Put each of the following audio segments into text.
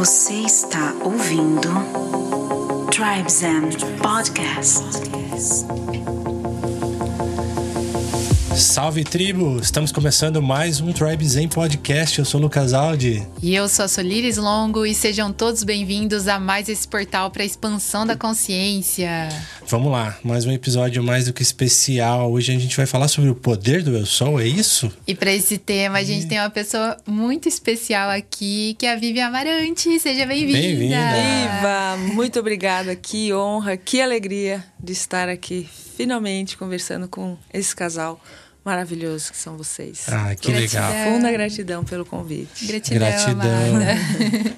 Você está ouvindo Tribes and Podcast. Salve tribo! Estamos começando mais um Tribe Zen Podcast. Eu sou o Lucas Aldi. E eu sou a Solires Longo e sejam todos bem-vindos a mais esse portal para a expansão da consciência. Vamos lá, mais um episódio mais do que especial. Hoje a gente vai falar sobre o poder do eu sou, é isso? E para esse tema a gente tem uma pessoa muito especial aqui, que é a Vivian Amarante. Seja bem-vinda. Bem-vinda. Iva, muito obrigada. Que honra, que alegria de estar aqui finalmente conversando com esse casal maravilhoso que são vocês. Ah, que Gratidão. legal. Profunda gratidão pelo convite. Gratidão. Gratidão. amada.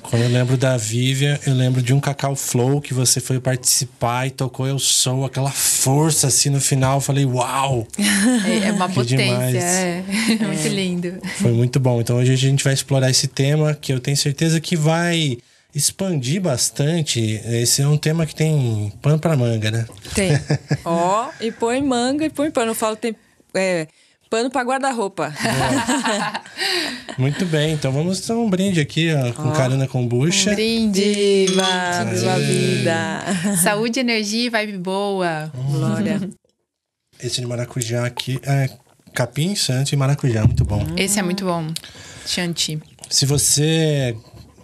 Quando eu lembro da Vivian, eu lembro de um Cacau Flow que você foi participar e tocou Eu Sou, aquela força assim no final. Eu falei, uau! É é uma Que potência, demais. é. Muito lindo. Foi muito bom. Então hoje a gente vai explorar esse tema que eu tenho certeza que vai expandir bastante. Esse é um tema que tem pano para manga, né? Tem. Ó, e põe manga e põe pano. Eu falo tem é, pano para guarda-roupa. Muito bem, então vamos dar um brinde aqui ó, com Carana Kombucha. Um brinde. Viva, viva a vida. Saúde, energia e vibe boa. Glória. Esse de maracujá aqui é capim, santo e maracujá, muito bom. Esse é muito bom. Shanti. Se você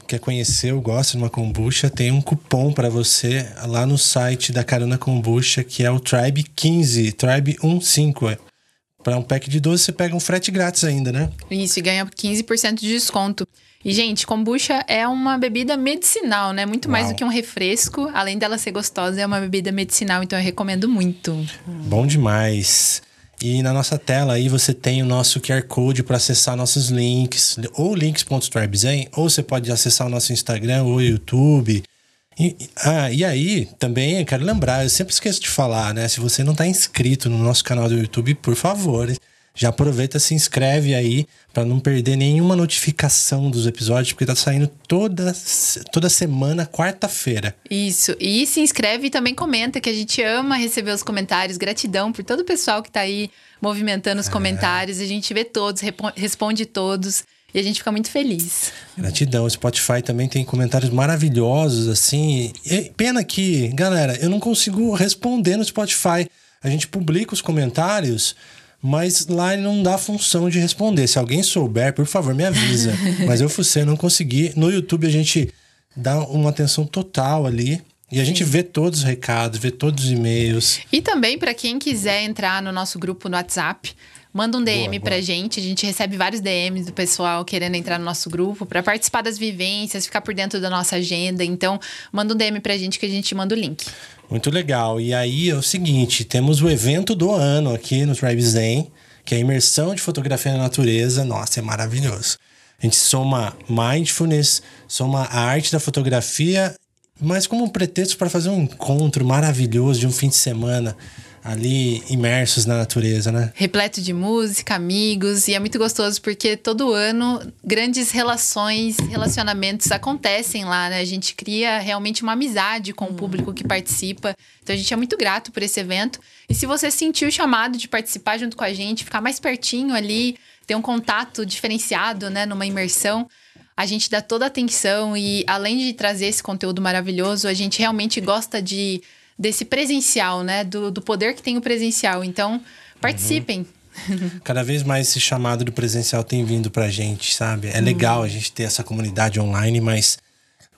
quer conhecer ou gosta de uma kombucha, tem um cupom para você lá no site da Carana Kombucha, que é o Tribe 15, Tribe 15. Para um pack de 12 você pega um frete grátis ainda, né? Isso, e ganha 15% de desconto. E, gente, kombucha é uma bebida medicinal, né? Muito mais Uau. do que um refresco. Além dela ser gostosa, é uma bebida medicinal, então eu recomendo muito. Bom demais. E na nossa tela aí você tem o nosso QR Code para acessar nossos links, ou links.tribezen, ou você pode acessar o nosso Instagram ou YouTube. E, ah, e aí, também eu quero lembrar, eu sempre esqueço de falar, né? Se você não está inscrito no nosso canal do YouTube, por favor, já aproveita, se inscreve aí para não perder nenhuma notificação dos episódios, porque tá saindo toda, toda semana, quarta-feira. Isso. E se inscreve e também comenta, que a gente ama receber os comentários. Gratidão por todo o pessoal que tá aí movimentando os comentários. A gente vê todos, responde todos. E a gente fica muito feliz. Gratidão. O Spotify também tem comentários maravilhosos, assim. E pena que, galera, eu não consigo responder no Spotify. A gente publica os comentários, mas lá ele não dá função de responder. Se alguém souber, por favor, me avisa. mas eu eu não consegui. No YouTube a gente dá uma atenção total ali. E a gente vê todos os recados, vê todos os e-mails. E também, para quem quiser entrar no nosso grupo no WhatsApp, manda um DM Boa, pra boa. gente. A gente recebe vários DMs do pessoal querendo entrar no nosso grupo para participar das vivências, ficar por dentro da nossa agenda. Então, manda um DM pra gente que a gente manda o link. Muito legal. E aí é o seguinte: temos o evento do ano aqui no Tribe Zen, que é a imersão de fotografia na natureza. Nossa, é maravilhoso. A gente soma mindfulness, soma a arte da fotografia, mas como um pretexto para fazer um encontro maravilhoso de um fim de semana ali imersos na natureza, né? repleto de música, amigos, e é muito gostoso porque todo ano grandes relações, relacionamentos acontecem lá, né? A gente cria realmente uma amizade com o público que participa. Então a gente é muito grato por esse evento. E se você sentiu o chamado de participar junto com a gente, ficar mais pertinho ali, ter um contato diferenciado, né, numa imersão, a gente dá toda a atenção e além de trazer esse conteúdo maravilhoso, a gente realmente gosta de desse presencial, né, do, do poder que tem o presencial. Então, participem. Cada vez mais esse chamado do presencial tem vindo pra gente, sabe? É legal a gente ter essa comunidade online, mas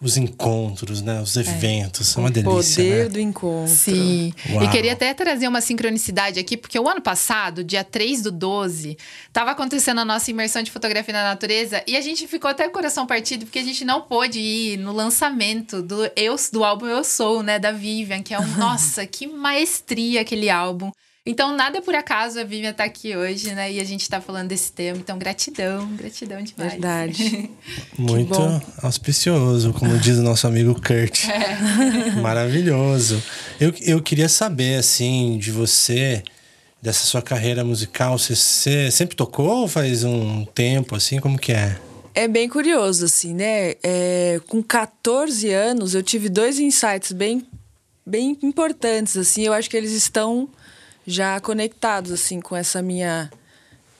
os encontros, né? Os eventos, são uma delícia, Poder né? do encontro. Sim. Uau. E queria até trazer uma sincronicidade aqui, porque o ano passado, dia 3 do 12, tava acontecendo a nossa imersão de fotografia na natureza e a gente ficou até o coração partido porque a gente não pôde ir no lançamento do Eu do álbum Eu Sou, né, da Vivian, que é um nossa, que maestria aquele álbum. Então, nada é por acaso a Vivian tá aqui hoje, né? E a gente tá falando desse tema. Então, gratidão, gratidão demais. Verdade. Muito bom. auspicioso, como diz o nosso amigo Kurt. Maravilhoso. Eu, eu queria saber, assim, de você, dessa sua carreira musical, você, você sempre tocou ou faz um tempo, assim? Como que é? É bem curioso, assim, né? É, com 14 anos, eu tive dois insights bem, bem importantes, assim. Eu acho que eles estão já conectados, assim, com essa minha,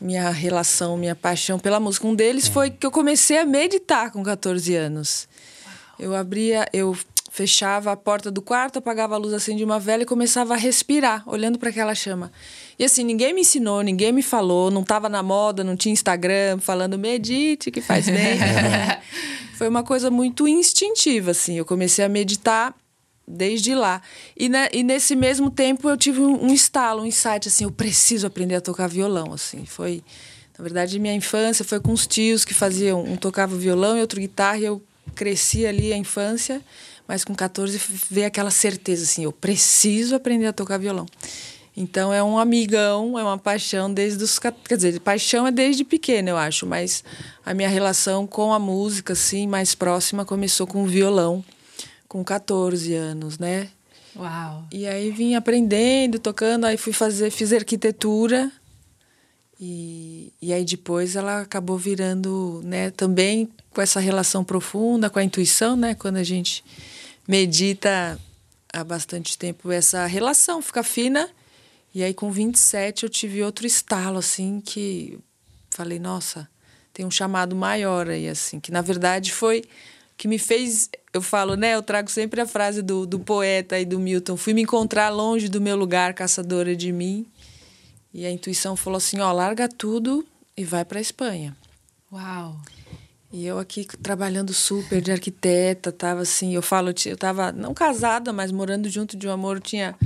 minha relação, minha paixão pela música. Um deles foi que eu comecei a meditar com 14 anos. Eu abria, eu fechava a porta do quarto, apagava a luz assim de uma vela e começava a respirar, olhando para aquela chama. E assim, ninguém me ensinou, ninguém me falou, não estava na moda, não tinha Instagram falando medite que faz bem. Foi uma coisa muito instintiva, assim. Eu comecei a meditar desde lá. E, e nesse mesmo tempo eu tive um, um estalo, um insight, assim, eu preciso aprender a tocar violão, assim. Foi, na verdade, minha infância foi com os tios que faziam, um tocava violão e outro guitarra, e eu cresci ali a infância, mas com 14 veio aquela certeza, assim, eu preciso aprender a tocar violão. Então é um amigão, é uma paixão desde os. Quer dizer, paixão é desde pequena, eu acho, mas a minha relação com a música, assim, mais próxima, começou com o violão, com 14 anos, né? Uau! E aí vim aprendendo, tocando, aí fui fazer, fiz arquitetura. E, e aí depois ela acabou virando, né, também com essa relação profunda com a intuição, né? Quando a gente medita há bastante tempo, essa relação fica fina e aí, com 27, eu tive outro estalo, assim, que falei, nossa, tem um chamado maior aí, assim, que na verdade foi que me fez. Eu falo, né? Eu trago sempre a frase do, do poeta e do Milton: fui me encontrar longe do meu lugar, caçadora de mim. E a intuição falou assim: ó, larga tudo e vai para Espanha. Uau! E eu aqui trabalhando super de arquiteta, tava assim, eu falo, eu tava não casada, mas morando junto de um amor, tinha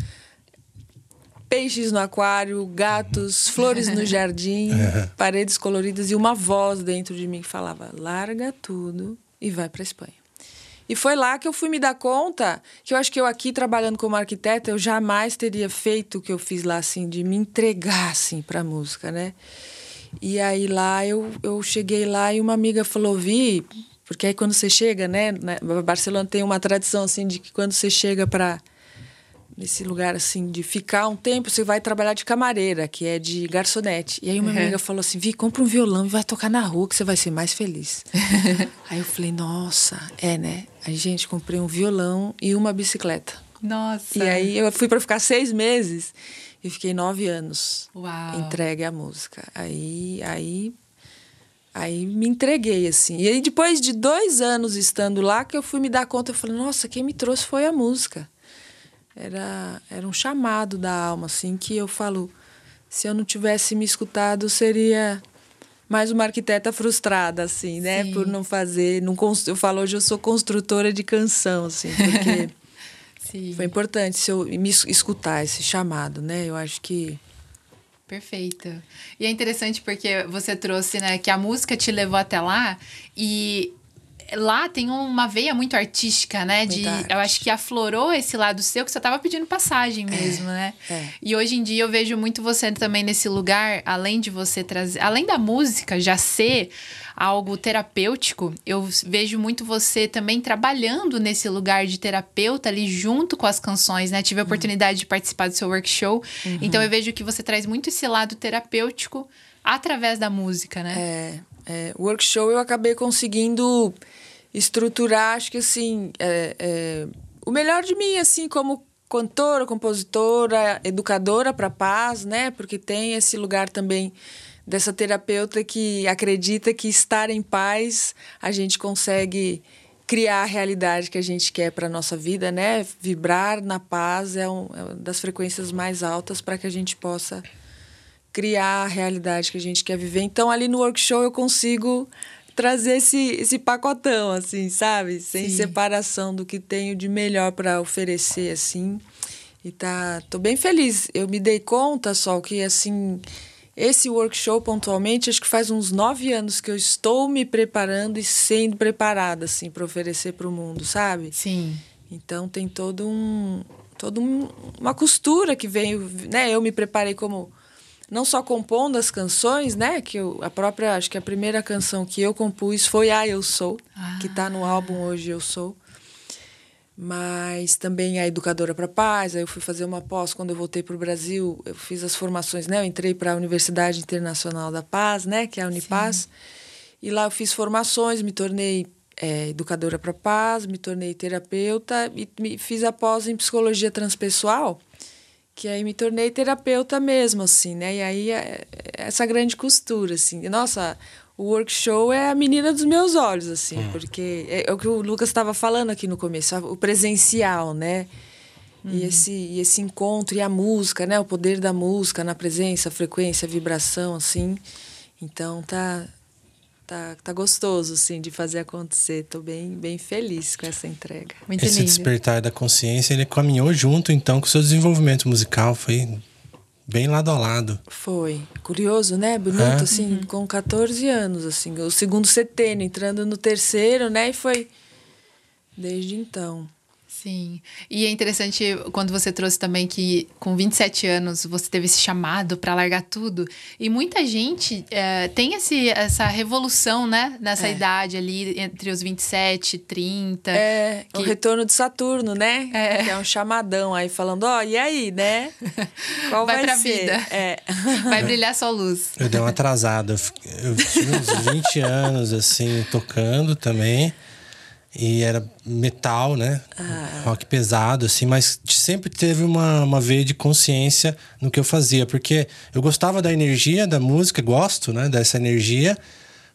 peixes no aquário, gatos, flores no jardim, é. paredes coloridas e uma voz dentro de mim que falava: larga tudo e vai para Espanha. E foi lá que eu fui me dar conta que eu acho que eu aqui trabalhando como arquiteta eu jamais teria feito o que eu fiz lá assim de me entregar assim para a música, né? E aí lá eu, eu cheguei lá e uma amiga falou: "Vi, porque aí quando você chega, né, Barcelona tem uma tradição assim de que quando você chega para nesse lugar assim de ficar um tempo, você vai trabalhar de camareira, que é de garçonete. E aí uma uhum. amiga falou assim: "Vi, compra um violão e vai tocar na rua que você vai ser mais feliz". aí eu falei: "Nossa, é, né?". Aí gente, comprei um violão e uma bicicleta. Nossa. E aí eu fui para ficar seis meses e fiquei nove anos Uau. entregue à música. Aí, aí Aí me entreguei, assim. E aí, depois de dois anos estando lá, que eu fui me dar conta, eu falei, nossa, quem me trouxe foi a música era, era um chamado da alma, assim, que eu falo, se eu não tivesse me escutado, seria mais uma arquiteta frustrada, assim, né? Sim. Por não fazer. Não eu falo, hoje eu sou construtora de canção, assim, porque foi importante se eu me escutar esse chamado, né? Eu acho que. Perfeito. E é interessante porque você trouxe, né, que a música te levou até lá e lá tem uma veia muito artística, né? De, eu acho que aflorou esse lado seu que você estava pedindo passagem mesmo, é, né? É. E hoje em dia eu vejo muito você também nesse lugar, além de você trazer, além da música já ser algo terapêutico, eu vejo muito você também trabalhando nesse lugar de terapeuta ali junto com as canções, né? Tive a uhum. oportunidade uhum. de participar do seu workshop, uhum. então eu vejo que você traz muito esse lado terapêutico através da música, né? É, é, o workshop eu acabei conseguindo estruturar, acho que assim, é, é, o melhor de mim, assim, como cantora, compositora, educadora para paz, né? Porque tem esse lugar também dessa terapeuta que acredita que estar em paz a gente consegue criar a realidade que a gente quer para nossa vida, né? Vibrar na paz é, um, é uma das frequências mais altas para que a gente possa criar a realidade que a gente quer viver. Então ali no workshop eu consigo trazer esse, esse pacotão, assim, sabe? Sem Sim. separação do que tenho de melhor para oferecer, assim. E tá, tô bem feliz. Eu me dei conta, só que, assim, esse workshop pontualmente, acho que faz uns nove anos que eu estou me preparando e sendo preparada, assim, para oferecer para o mundo, sabe? Sim. Então tem todo um, todo um, uma costura que veio, né? Eu me preparei como não só compondo as canções, né? Que eu, a própria, acho que a primeira canção que eu compus foi A Eu Sou, ah. que está no álbum Hoje Eu Sou. Mas também a Educadora para Paz, aí eu fui fazer uma pós quando eu voltei para o Brasil, eu fiz as formações, né? Eu entrei para a Universidade Internacional da Paz, né? Que é a Unipaz. Sim. E lá eu fiz formações, me tornei é, educadora para paz, me tornei terapeuta e me fiz a pós em psicologia transpessoal que aí me tornei terapeuta mesmo, assim, né? E aí é, é essa grande costura, assim. Nossa, o workshop é a menina dos meus olhos, assim, hum. porque é, é, o que o Lucas estava falando aqui no começo, o presencial, né? Uhum. E, esse, e esse encontro, e a música, né? O poder da música na presença, a frequência, a vibração, assim. Então tá, tá, tá gostoso, assim, de fazer acontecer. Tô bem, bem feliz com essa entrega. Muito Esse lindo. despertar da consciência, ele caminhou junto, então, com o seu desenvolvimento musical. Foi bem lado a lado. Foi. Curioso, né? Bonito, é. assim, uhum. com 14 anos, assim. O segundo setênio, entrando no terceiro, né? E foi desde então. Sim. E é interessante quando você trouxe também que com 27 anos você teve esse chamado para largar tudo. E muita gente é, tem esse, essa revolução, né? Nessa é. idade ali, entre os 27 e 30. É, que... o retorno de Saturno, né? É. Que é um chamadão aí falando, ó, oh, e aí, né? Qual vai, vai pra ser? vida. É. Vai brilhar sua luz. Eu dei uma atrasada. Eu tive uns 20 anos, assim, tocando também. E era metal, né? Ah. Rock pesado, assim, mas sempre teve uma, uma veia de consciência no que eu fazia, porque eu gostava da energia da música, gosto, né, dessa energia,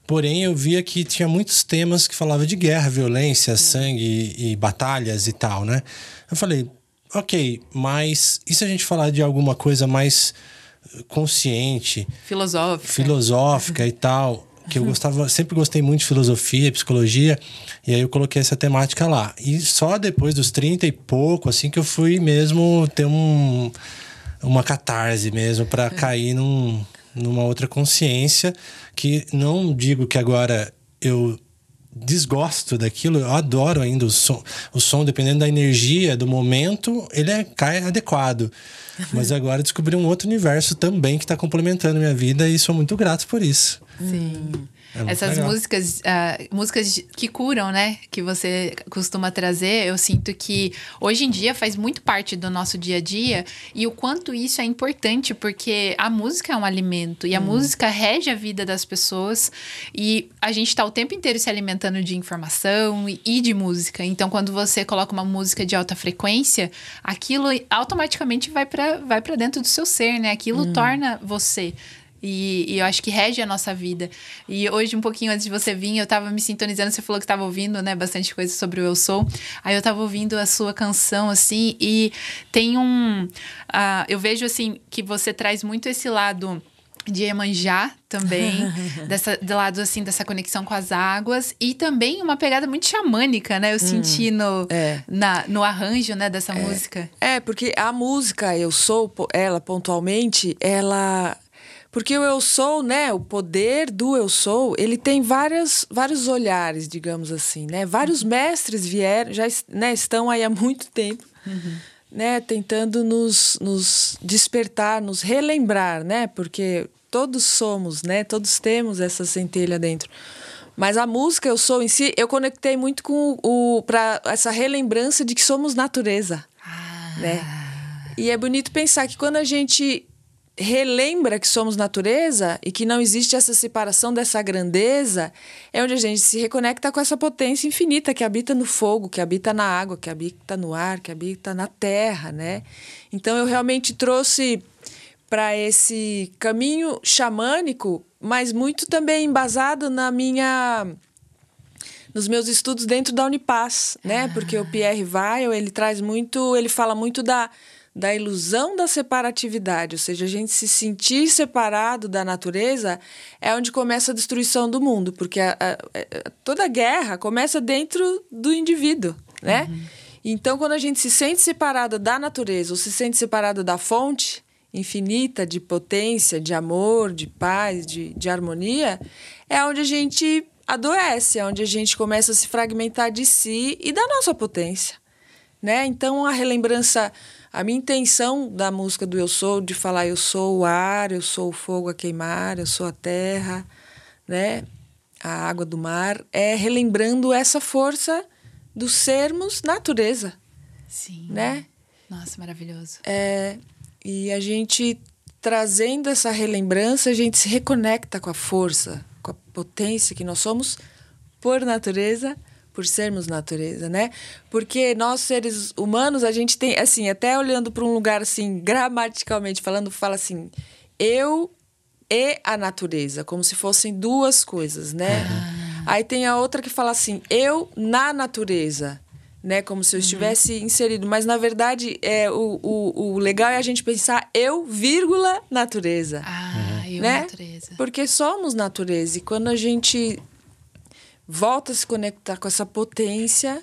porém eu via que tinha muitos temas que falavam de guerra, violência, sangue e, e batalhas e tal, né? Eu falei, ok, mas e se a gente falar de alguma coisa mais consciente, filosófica, filosófica e tal? Que eu gostava, sempre gostei muito de filosofia, psicologia, e aí eu coloquei essa temática lá. E só depois dos 30 e pouco, assim, que eu fui mesmo ter um, uma catarse mesmo para é. cair num, numa outra consciência que não digo que agora eu desgosto daquilo, eu adoro ainda o som, o som dependendo da energia, do momento, ele é, cai adequado. Mas agora descobri um outro universo também que está complementando minha vida e sou muito grato por isso. Sim. É Essas legal. músicas, uh, músicas que curam, né? Que você costuma trazer, eu sinto que hoje em dia faz muito parte do nosso dia a dia e o quanto isso é importante, porque a música é um alimento e a hum. música rege a vida das pessoas e a gente está o tempo inteiro se alimentando de informação e, de música. Então, quando você coloca uma música de alta frequência, aquilo automaticamente vai para vai dentro do seu ser, né? Aquilo hum. torna você. E, e, eu acho que rege a nossa vida. E hoje, um pouquinho antes de você vir, eu tava me sintonizando. Você falou que tava ouvindo, né? Bastante coisa sobre o Eu Sou. Aí eu tava ouvindo a sua canção, assim, e tem um. Uh, eu vejo, assim, que você traz muito esse lado de Emanjá também, dessa, do lado assim, dessa conexão com as águas, e também uma pegada muito xamânica, né? Eu hum, senti no, é. na, no arranjo, né, dessa é. música. É, porque a música Eu Sou, ela pontualmente, ela porque o eu sou, né, o poder do eu sou, ele tem várias, vários olhares, digamos assim, né? Vários mestres vieram, já né, estão aí há muito tempo, uhum. né, tentando nos, nos despertar, nos relembrar, né? Porque todos somos, né? Todos temos essa centelha dentro. Mas a música eu sou em si, eu conectei muito com o para essa relembrança de que somos natureza, ah. né? E é bonito pensar que quando a gente relembra que somos natureza e que não existe essa separação dessa grandeza, é onde a gente se reconecta com essa potência infinita que habita no fogo, que habita na água, que habita no ar, que habita na terra, né? Então eu realmente trouxe para esse caminho xamânico, mas muito também embasado na minha nos meus estudos dentro da Unipaz, né? Ah. Porque o Pierre Weil, ele traz muito, ele fala muito da da ilusão da separatividade, ou seja, a gente se sentir separado da natureza é onde começa a destruição do mundo, porque a, a, a, toda guerra começa dentro do indivíduo, né? Uhum. Então, quando a gente se sente separado da natureza ou se sente separado da fonte infinita de potência, de amor, de paz, de, de harmonia, é onde a gente adoece, é onde a gente começa a se fragmentar de si e da nossa potência, né? Então, a relembrança a minha intenção da música do Eu Sou, de falar eu sou o ar, eu sou o fogo a queimar, eu sou a terra, né? A água do mar, é relembrando essa força do sermos natureza. Sim. Né? Nossa, maravilhoso. É, e a gente trazendo essa relembrança, a gente se reconecta com a força, com a potência que nós somos por natureza por sermos natureza, né? Porque nós seres humanos, a gente tem assim, até olhando para um lugar assim, gramaticalmente falando, fala assim: eu e a natureza, como se fossem duas coisas, né? Aí tem a outra que fala assim, eu na natureza, né? Como se eu estivesse inserido. Mas, na verdade, é, o, o, o legal é a gente pensar eu, vírgula, natureza. Ah, eu, né? natureza. Porque somos natureza. E quando a gente volta a se conectar com essa potência,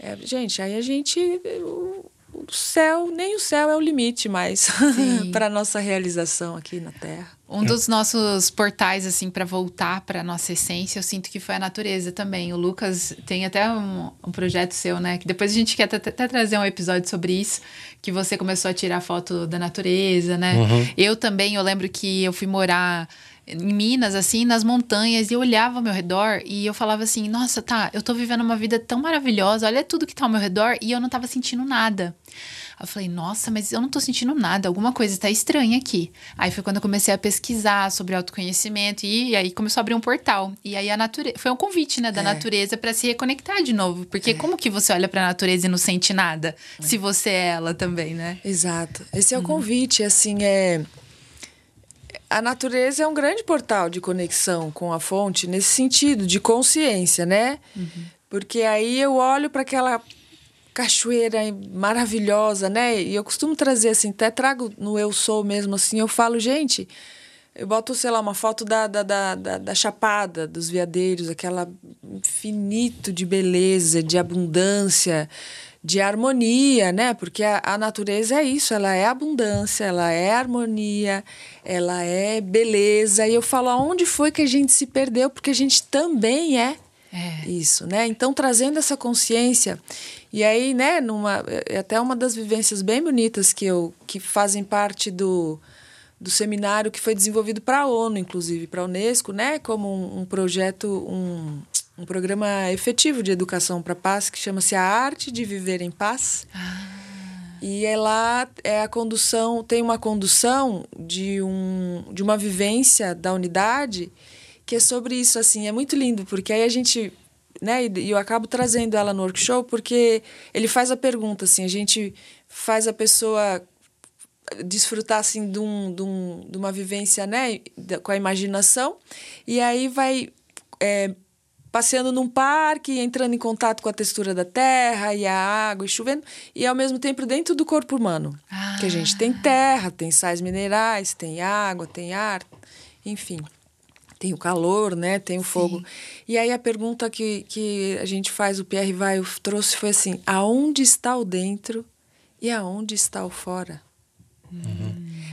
é, gente, aí a gente. O, o céu, nem o céu é o limite mais para nossa realização aqui na Terra. Um dos nossos portais, assim, para voltar para nossa essência, eu sinto que foi a natureza também. O Lucas tem até um, um projeto seu, né? Que depois a gente quer até, até trazer um episódio sobre isso, que você começou a tirar foto da natureza, né? Eu também, eu lembro que eu fui morar em Minas, assim, nas montanhas, e eu olhava ao meu redor e eu falava assim: nossa, tá, eu tô vivendo uma vida tão maravilhosa, olha tudo que tá ao meu redor, e eu não tava sentindo nada. Eu falei, nossa, mas eu não tô sentindo nada, alguma coisa tá estranha aqui. Aí foi quando eu comecei a pesquisar sobre autoconhecimento e, aí começou a abrir um portal. E aí a natureza, foi um convite, né, da É. natureza para se reconectar de novo, porque como que você olha pra natureza e não sente nada, se você é ela também, né? Exato. Esse é o convite, assim, é a natureza é um grande portal de conexão com a fonte nesse sentido de consciência, né? Porque aí eu olho para aquela cachoeira maravilhosa, né? E eu costumo trazer assim, até trago no eu sou mesmo assim, eu falo, gente, eu boto, sei lá, uma foto da, da, da, da, da Chapada, dos veadeiros, aquela infinito de beleza, de abundância, de harmonia, né? Porque a, a natureza é isso, ela é abundância, ela é harmonia, ela é beleza. E eu falo, aonde foi que a gente se perdeu? Porque a gente também é É. isso, né? Então, trazendo essa consciência. E aí, né, numa, é até uma das vivências bem bonitas que, eu, que fazem parte do, do seminário que foi desenvolvido para a ONU, inclusive, para a Unesco, né? Como um, um projeto, um, um programa efetivo de educação para a paz, que chama-se A Arte de Viver em Paz. E é lá é a condução, tem uma condução de, um, de uma vivência da unidade que é sobre isso, assim, é muito lindo, porque aí a gente, né, e eu acabo trazendo ela no workshop, porque ele faz a pergunta, assim, a gente faz a pessoa desfrutar, assim, de, um, de, um, de uma vivência, né, com a imaginação, e aí vai é, passeando num parque, entrando em contato com a textura da terra e a água e chovendo, e ao mesmo tempo dentro do corpo humano. Que a gente tem terra, tem sais minerais, tem água, tem ar, enfim. Tem o calor, né? Tem o fogo. E aí a pergunta que, que a gente faz, o Pierre Vai trouxe foi assim: aonde está o dentro e aonde está o fora?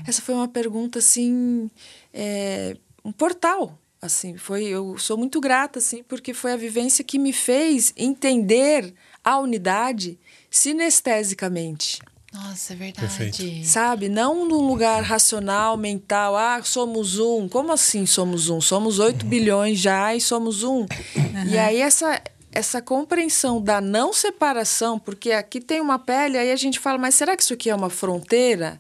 Essa foi uma pergunta assim, é, um portal, assim, foi eu sou muito grata assim, porque foi a vivência que me fez entender a unidade sinestesicamente. Nossa, é verdade. Perfeito. Sabe? Não num lugar racional, mental. Ah, somos um. Como assim somos um? Somos 8 bilhões já e somos um. E aí essa, essa compreensão da não separação, porque aqui tem uma pele, aí a gente fala, mas será que isso aqui é uma fronteira?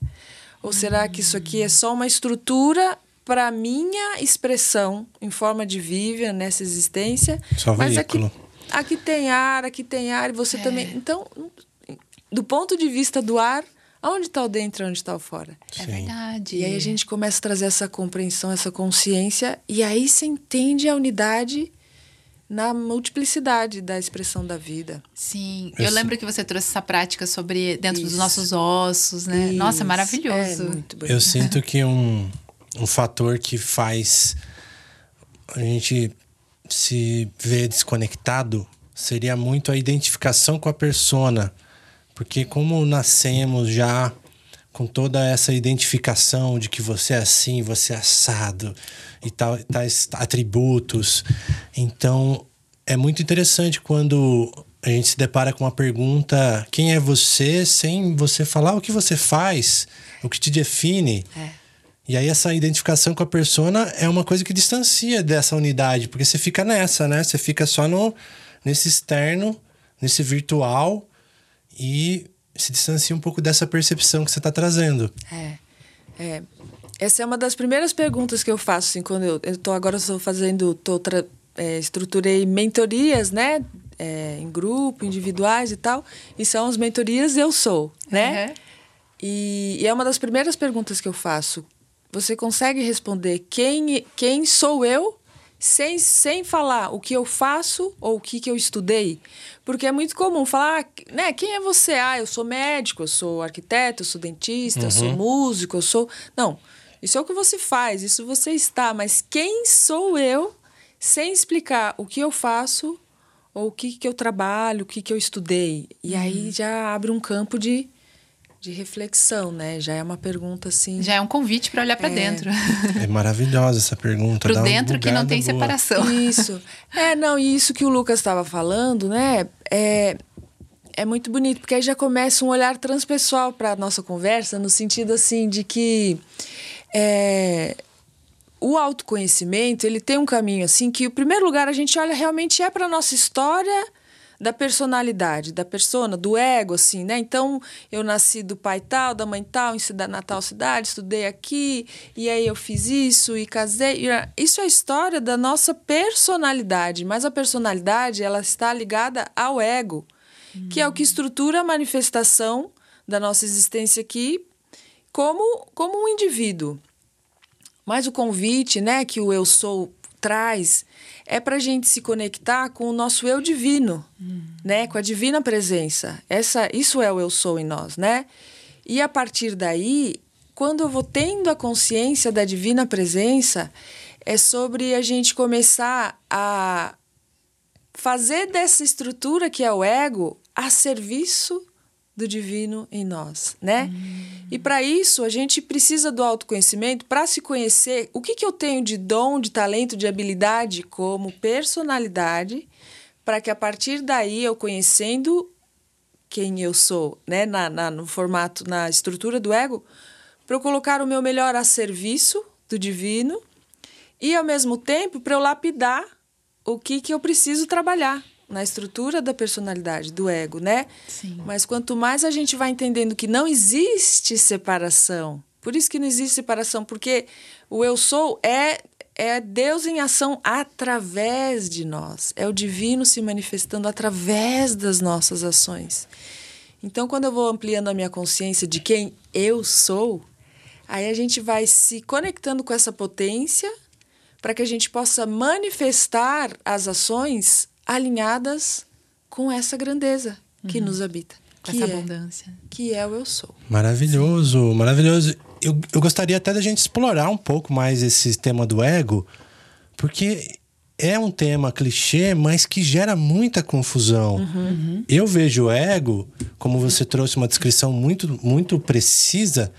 Ou será que isso aqui é só uma estrutura para minha expressão em forma de viva nessa existência? Só mas aqui, veículo. aqui tem ar, aqui tem ar, e você também. Então, do ponto de vista do ar, aonde está o dentro e onde está o fora? É verdade. E aí a gente começa a trazer essa compreensão, essa consciência, e aí você entende a unidade na multiplicidade da expressão da vida. Sim, Eu eu lembro que você trouxe essa prática sobre dentro dos Isso. nossos ossos, né? Nossa, Isso. maravilhoso. É muito bonito. Eu sinto que um, um fator que faz a gente se ver desconectado seria muito a identificação com a persona. Porque como nascemos já com toda essa identificação de que você é assim, você é assado e tal, tais atributos. Então, é muito interessante quando a gente se depara com uma pergunta: quem é você? sem você falar o que você faz, o que te define. É. E aí essa identificação com a persona é uma coisa que distancia dessa unidade, porque você fica nessa, né? Você fica só no nesse externo, nesse virtual e se distancia um pouco dessa percepção que você está trazendo. É, é. Essa é uma das primeiras perguntas que eu faço, assim, quando eu, eu tô agora estou fazendo, tô tra- é, estruturei mentorias, né, é, em grupo, individuais e tal, e são as mentorias eu sou, né? Uhum. E, e é uma das primeiras perguntas que eu faço. Você consegue responder quem, quem sou eu sem, sem falar o que eu faço ou o que, que eu estudei. Porque é muito comum falar, né? Quem é você? Ah, eu sou médico, eu sou arquiteto, eu sou dentista, eu sou músico, eu sou. Não, isso é o que você faz, isso você está, mas quem sou eu sem explicar o que eu faço ou o que, que eu trabalho, o que, que eu estudei. E aí já abre um campo de, de reflexão, né? Já é uma pergunta assim. Já é um convite para olhar para dentro. É maravilhosa essa pergunta. Uma dentro que não tem boa. separação. Isso. É, não, e isso que o Lucas estava falando, né? É, é muito bonito, porque aí já começa um olhar transpessoal para a nossa conversa, no sentido assim de que é, o autoconhecimento ele tem um caminho assim que, em primeiro lugar, a gente olha realmente é para nossa história da personalidade, da persona, do ego, assim, né? Então, eu nasci do pai tal, da mãe tal, em cidade, na tal cidade, estudei aqui, e aí eu fiz isso e casei. Isso é a história da nossa personalidade, mas a personalidade, ela está ligada ao ego, que é o que estrutura a manifestação da nossa existência aqui como, como um indivíduo. Mas o convite, né, que o eu sou traz é para a gente se conectar com o nosso eu divino, né, com a divina presença. Essa, isso é o eu sou em nós, né? E a partir daí, quando eu vou tendo a consciência da divina presença, é sobre a gente começar a fazer dessa estrutura que é o ego a serviço do divino em nós, né? E para isso a gente precisa do autoconhecimento para se conhecer o que, que eu tenho de dom, de talento, de habilidade como personalidade, para que a partir daí eu conhecendo quem eu sou, né, na, na- no formato, na estrutura do ego, para eu colocar o meu melhor a serviço do divino e ao mesmo tempo para eu lapidar o que que eu preciso trabalhar na estrutura da personalidade, do ego, né? Sim. Mas quanto mais a gente vai entendendo que não existe separação, por isso que não existe separação, porque o eu sou é é Deus em ação através de nós, é o divino se manifestando através das nossas ações. Então, quando eu vou ampliando a minha consciência de quem eu sou, aí a gente vai se conectando com essa potência para que a gente possa manifestar as ações alinhadas com essa grandeza que nos habita, Com que essa é, abundância. que é o eu sou. Maravilhoso, maravilhoso. Eu, eu gostaria até da gente explorar um pouco mais esse tema do ego, porque é um tema clichê, mas que gera muita confusão. Eu vejo o ego, como você trouxe uma descrição muito, muito precisa,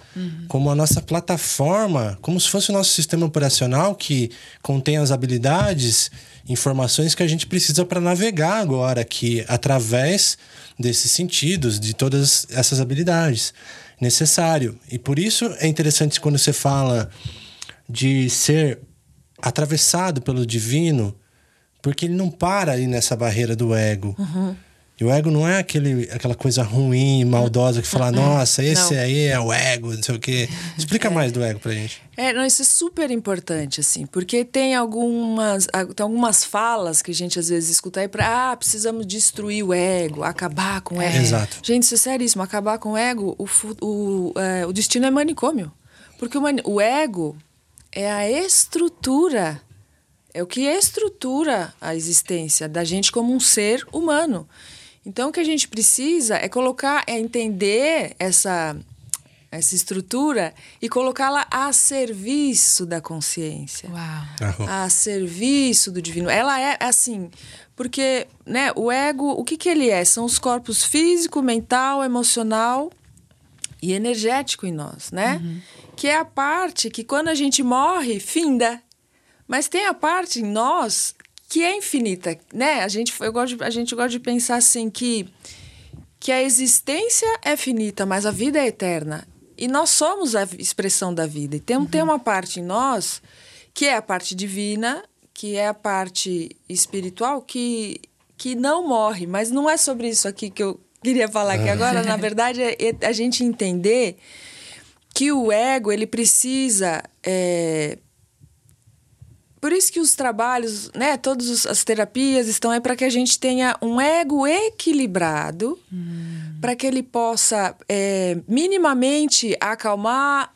como a nossa plataforma, como se fosse o nosso sistema operacional que contém as habilidades, informações que a gente precisa para navegar agora aqui, através desses sentidos, de todas essas habilidades. Necessário. E por isso é interessante quando você fala de ser atravessado pelo divino, porque ele não para ali nessa barreira do ego. E o ego não é aquele, aquela coisa ruim, maldosa que fala, nossa, esse Não. aí é o ego, não sei o quê. Explica mais do ego pra gente. É, não, isso é super importante, assim, porque tem algumas, tem algumas falas que a gente às vezes escuta aí para, ah, precisamos destruir o ego, acabar com o ego. Exato. Gente, isso é seríssimo, acabar com o ego, o, o, é, o destino é manicômio. Porque o, o ego é a estrutura, é o que estrutura a existência da gente como um ser humano. Então, o que a gente precisa é colocar, é entender essa, essa estrutura e colocá-la a serviço da consciência Uau. A serviço do divino. Ela é assim, porque né, o ego, o que, que ele é? São os corpos físico, mental, emocional e energético em nós, né? Que é a parte que quando a gente morre, finda. Mas tem a parte em nós que é infinita, né? A gente, eu gosto de, a gente gosta de pensar assim que que a existência é finita, mas a vida é eterna. E nós somos a expressão da vida. E tem, tem uma parte em nós que é a parte divina, que é a parte espiritual, que, que não morre. Mas não é sobre isso aqui que eu queria falar aqui agora. Na verdade, é é a gente entender que o ego ele precisa é, por isso que os trabalhos, né, todas as terapias estão aí para que a gente tenha um ego equilibrado, para que ele possa é, minimamente acalmar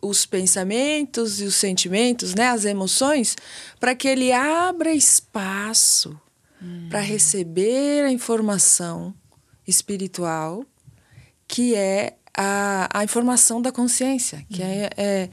os pensamentos e os sentimentos, né, as emoções, para que ele abra espaço hum. para receber a informação espiritual, que é a, a informação da consciência, que, é, é,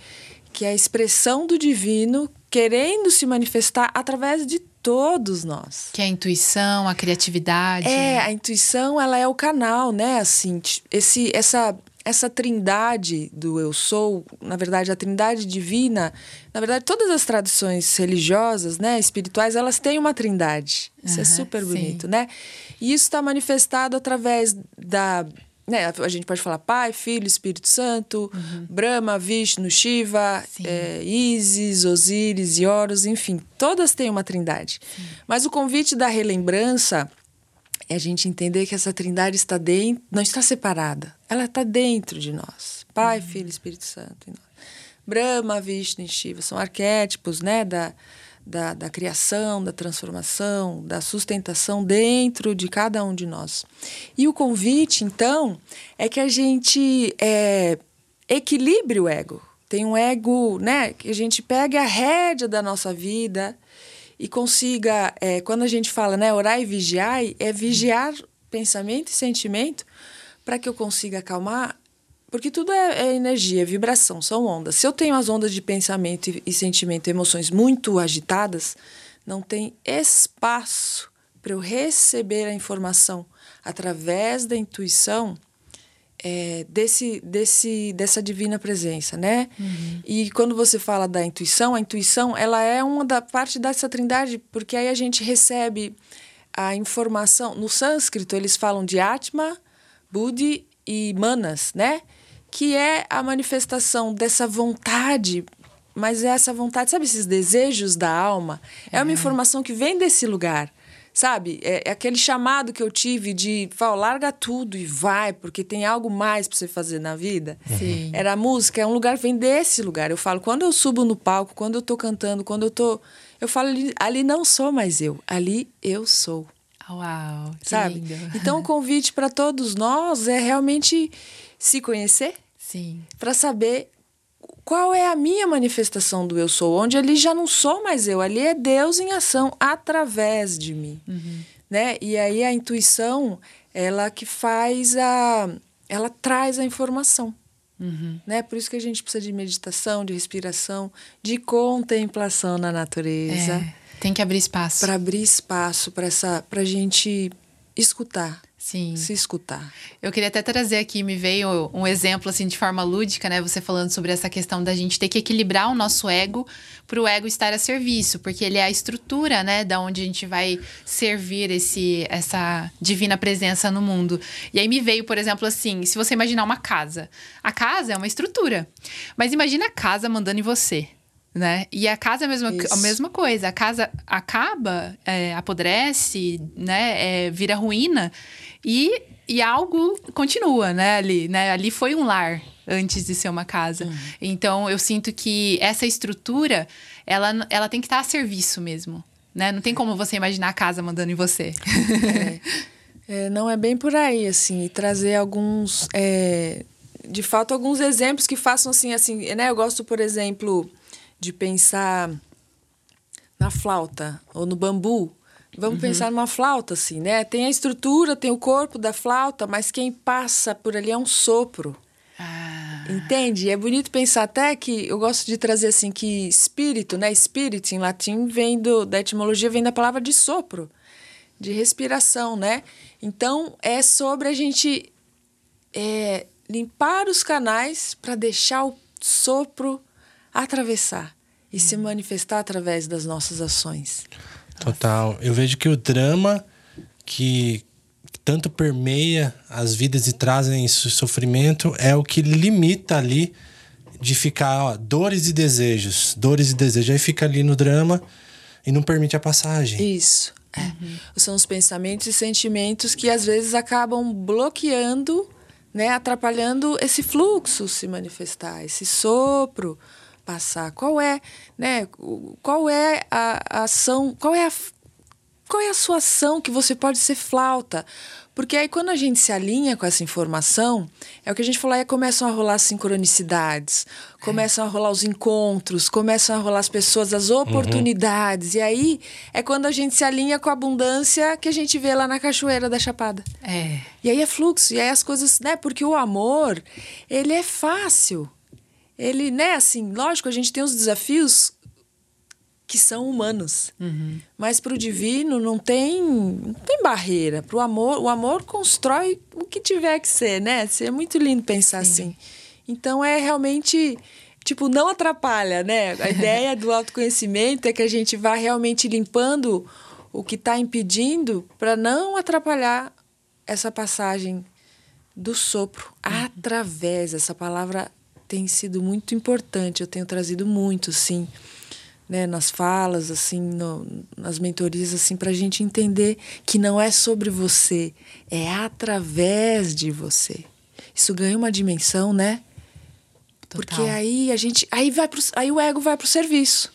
que é a expressão do divino querendo se manifestar através de todos nós. Que é a intuição, a criatividade. É, a intuição, ela é o canal, né? Assim, esse, essa, essa trindade do eu sou, na verdade, a trindade divina, na verdade, todas as tradições religiosas, né, espirituais, elas têm uma trindade. Isso uhum, é super bonito, sim. né? E isso está manifestado através da né, a gente pode falar Pai, Filho, Espírito Santo, uhum. Brahma, Vishnu, Shiva, é, Isis, Osíris Horus, enfim, todas têm uma trindade. Sim. Mas o convite da relembrança é a gente entender que essa trindade está dentro, não está separada, ela está dentro de nós. Pai, uhum. Filho, Espírito Santo. Brahma, Vishnu e Shiva são arquétipos né, da, da, da criação, da transformação, da sustentação dentro de cada um de nós. E o convite, então, é que a gente é, equilibre o ego. Tem um ego, né? Que a gente pegue a rédea da nossa vida e consiga, é, quando a gente fala, né, orar e vigiar, é vigiar pensamento e sentimento para que eu consiga acalmar porque tudo é, é, energia, é vibração, são ondas. Se eu tenho as ondas de pensamento e, e sentimento, emoções muito agitadas, não tem espaço para eu receber a informação através da intuição é, desse, desse, dessa divina presença, né? Uhum. E quando você fala da intuição, a intuição ela é uma da parte dessa trindade, porque aí a gente recebe a informação. No sânscrito eles falam de Atma, Buddhi e Manas, né? Que é a manifestação dessa vontade, mas é essa vontade, sabe, esses desejos da alma? É uma informação que vem desse lugar. Sabe? É, é aquele chamado que eu tive de fala, larga tudo e vai, porque tem algo mais para você fazer na vida. Sim. Era a música, é um lugar que vem desse lugar. Eu falo, quando eu subo no palco, quando eu tô cantando, quando eu tô. Eu falo, ali, ali não sou mais eu, ali eu sou. Uau, sabe? Lindo. Então o convite para todos nós é realmente se conhecer. Sim. Para saber qual é a minha manifestação do eu sou, onde ali já não sou mais eu, ali é Deus em ação através de mim, uhum. né? E aí a intuição, ela que faz a, ela traz a informação, uhum. né? Por isso que a gente precisa de meditação, de respiração, de contemplação na natureza. É, tem que abrir espaço. Para abrir espaço para essa, para gente escutar. Sim. Se escutar. Eu queria até trazer aqui, me veio um exemplo assim de forma lúdica, né? Você falando sobre essa questão da gente ter que equilibrar o nosso ego para o ego estar a serviço, porque ele é a estrutura, né, da onde a gente vai servir esse essa divina presença no mundo. E aí me veio, por exemplo, assim, se você imaginar uma casa. A casa é uma estrutura. Mas imagina a casa mandando em você né? E a casa é a mesma, a mesma coisa. A casa acaba, é, apodrece, né? É, vira ruína e, e algo continua, né? Ali, né? Ali foi um lar antes de ser uma casa. Uhum. Então, eu sinto que essa estrutura, ela, ela tem que estar a serviço mesmo, né? Não tem como você imaginar a casa mandando em você. É, é, não é bem por aí, assim. E trazer alguns... É, de fato, alguns exemplos que façam assim, assim, né? Eu gosto, por exemplo de pensar na flauta ou no bambu. Vamos uhum. pensar numa flauta, assim, né? Tem a estrutura, tem o corpo da flauta, mas quem passa por ali é um sopro. Ah. Entende? É bonito pensar até que eu gosto de trazer assim que espírito, né? Spirit em latim vem do, da etimologia vem da palavra de sopro, de respiração, né? Então é sobre a gente é, limpar os canais para deixar o sopro atravessar e se manifestar através das nossas ações. Total. Eu vejo que o drama que tanto permeia as vidas e trazem sofrimento é o que limita ali de ficar ó, dores e desejos, dores e desejos. Aí fica ali no drama e não permite a passagem. Isso. É. Uhum. São os pensamentos e sentimentos que às vezes acabam bloqueando, né, atrapalhando esse fluxo se manifestar, esse sopro, passar? Qual é, né? Qual é a, ação? Qual é a qual é a sua ação que você pode ser flauta? Porque aí quando a gente se alinha com essa informação, é o que a gente falou, aí começam a rolar sincronicidades, começam a rolar os encontros, começam a rolar as pessoas, as oportunidades. E aí é quando a gente se alinha com a abundância que a gente vê lá na cachoeira da Chapada. É. E aí é fluxo, e aí as coisas, né? Porque o amor, ele é fácil. Ele, né, assim, lógico, a gente tem os desafios que são humanos. Mas para o divino não tem, não tem barreira. Para o amor, o amor constrói o que tiver que ser, né? É muito lindo pensar assim. Então é realmente tipo não atrapalha, né? A ideia do autoconhecimento é que a gente vá realmente limpando o que está impedindo para não atrapalhar essa passagem do sopro através. Essa palavra tem sido muito importante. Eu tenho trazido muito, sim né, nas falas, assim, no, nas mentorias, assim, para a gente entender que não é sobre você, é através de você. Isso ganha uma dimensão, né? Total. Porque aí a gente, aí vai pro, aí o ego vai pro serviço.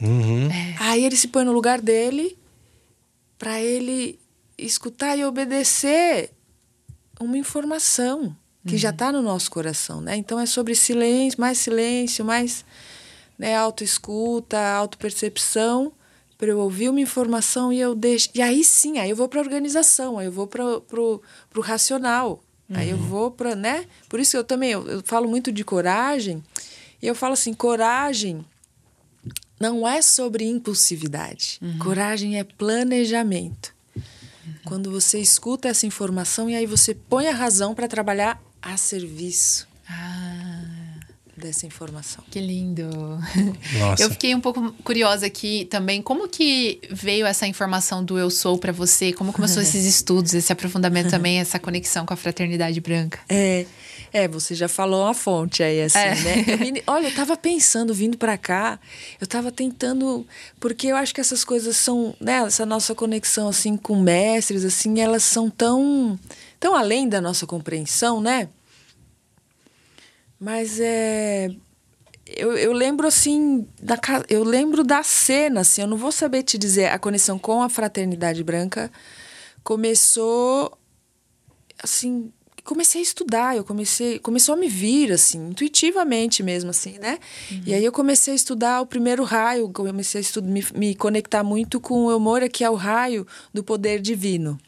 Uhum. Aí ele se põe no lugar dele para ele escutar e obedecer uma informação que já está no nosso coração, né? Então é sobre silêncio, mais silêncio, mais né, autoescuta, autopercepção, para eu ouvir uma informação e eu deixo. E aí sim, aí eu vou para a organização, aí eu vou para o racional. Aí eu vou para, né? Por isso que eu também eu, eu falo muito de coragem. E eu falo assim, coragem não é sobre impulsividade. Coragem é planejamento. Quando você escuta essa informação e aí você põe a razão para trabalhar a serviço Ah, dessa informação. que lindo. Nossa. Eu fiquei um pouco curiosa aqui também. Como que veio essa informação do eu sou para você? Como começou esses estudos, esse aprofundamento também, essa conexão com a fraternidade branca? É, é, você já falou uma fonte aí, assim, É. né? Eu me- olha, eu tava pensando, vindo pra cá, eu tava tentando, porque eu acho que essas coisas são, né, essa nossa conexão, assim, com mestres, assim, elas são tão, tão além da nossa compreensão, né? Mas é... Eu, eu lembro, assim, da, eu lembro da cena, assim, eu não vou saber te dizer, a conexão com a fraternidade branca começou assim, comecei a estudar, eu comecei, começou a me vir assim, intuitivamente mesmo assim, né? E aí eu comecei a estudar o primeiro raio, comecei a estudar, me, me conectar muito com o Eumora, que é o raio do poder divino.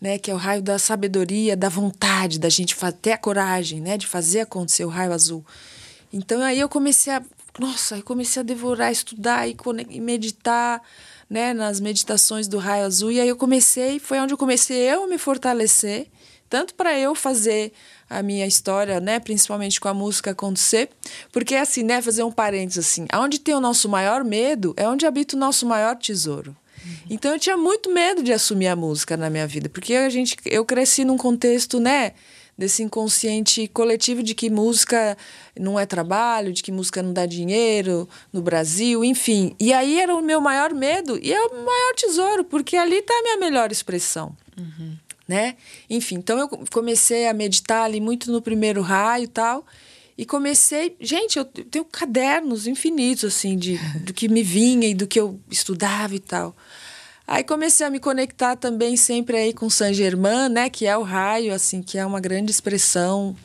Né, que é o raio da sabedoria, da vontade, da gente ter a coragem, né, de fazer acontecer o raio azul. Então aí eu comecei a, nossa, eu comecei a devorar, estudar e, e meditar, né, nas meditações do raio azul. E aí eu comecei, foi onde eu comecei eu a me fortalecer, tanto para eu fazer a minha história, né, principalmente com a música acontecer, porque assim, né, fazer um parênteses assim, aonde tem o nosso maior medo é onde habita o nosso maior tesouro. Então eu tinha muito medo de assumir a música na minha vida, porque a gente, eu cresci num contexto, né, desse inconsciente coletivo de que música não é trabalho, de que música não dá dinheiro no Brasil, enfim. E aí era o meu maior medo e é o maior tesouro, porque ali está a minha melhor expressão. Né? Enfim, então eu comecei a meditar ali muito no primeiro raio e tal. E comecei, gente, eu tenho cadernos infinitos assim de do que me vinha e do que eu estudava e tal. Aí comecei a me conectar também sempre aí com Saint Germain, né, que é o raio assim, que é uma grande expressão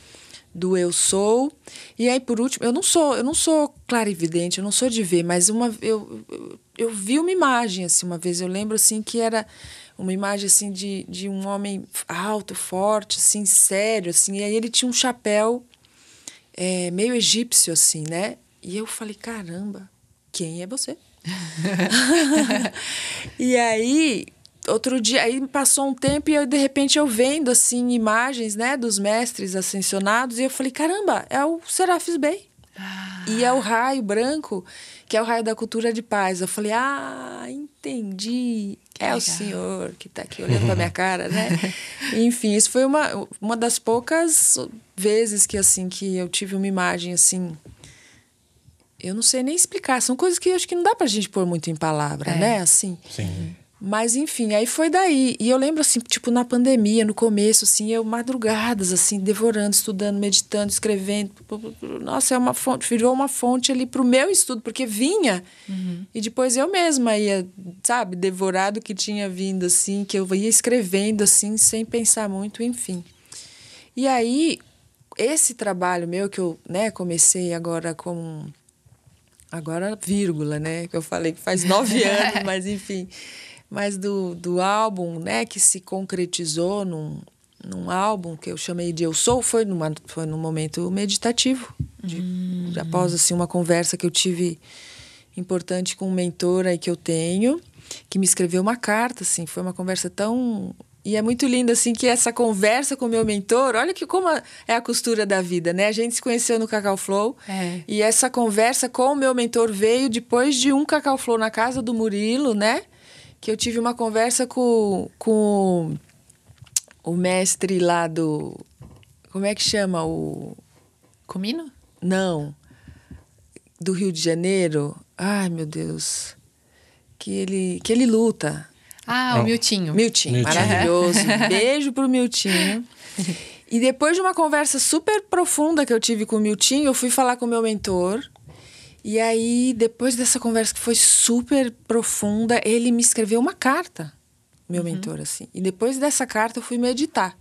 do eu sou. E aí por último, eu não sou, eu não sou clarividente, eu não sou de ver, mas uma eu, eu, eu vi uma imagem assim uma vez, eu lembro assim que era uma imagem assim de, de um homem alto, forte, assim, sério, assim, e aí ele tinha um chapéu é, meio egípcio, assim, né? E eu falei, caramba, quem é você? e aí, outro dia, aí passou um tempo e eu, de repente eu vendo, assim, imagens, né, dos mestres ascensionados, e eu falei, caramba, é o Serafis Bey. E é o raio branco, que é o raio da cultura de paz. Eu falei, ah, entendi. é o legal. senhor que está aqui olhando para minha cara, né? Enfim, isso foi uma, uma das poucas vezes que assim que eu tive uma imagem assim. Eu não sei nem explicar. São coisas que eu acho que não dá pra gente pôr muito em palavra, É. né? Assim. Sim. Mas enfim, aí foi daí. E eu lembro assim, tipo na pandemia, no começo assim, eu madrugadas assim, devorando, estudando, meditando, escrevendo. Nossa, é uma fonte, virou uma fonte ali pro meu estudo, porque vinha uhum. e depois eu mesma ia, sabe, devorado que tinha vindo assim, que eu ia escrevendo assim, sem pensar muito, enfim. E aí esse trabalho meu que eu, né, comecei agora com agora vírgula, né, que eu falei que faz nove anos, mas enfim. Mas do, do álbum, né, que se concretizou num, num álbum que eu chamei de Eu Sou, foi, numa, foi num momento meditativo, de, hum. após assim uma conversa que eu tive importante com um mentor aí que eu tenho, que me escreveu uma carta, assim, foi uma conversa tão e é muito lindo, assim, que essa conversa com o meu mentor, olha que como é a costura da vida, né? A gente se conheceu no Cacau Flow. É. E essa conversa com o meu mentor veio depois de um Cacau Flow na casa do Murilo, né? que eu tive uma conversa com, com o mestre lá do. Como é que chama? O. Comino? Não. Do Rio de Janeiro. Ai, meu Deus. Que ele, que ele luta. Ah, o Miltinho. Miltinho, Miltinho. maravilhoso. Beijo pro Miltinho. E depois de uma conversa super profunda que eu tive com o Miltinho, eu fui falar com o meu mentor. E aí, depois dessa conversa que foi super profunda, ele me escreveu uma carta, meu uhum. mentor, assim. E depois dessa carta, eu fui meditar.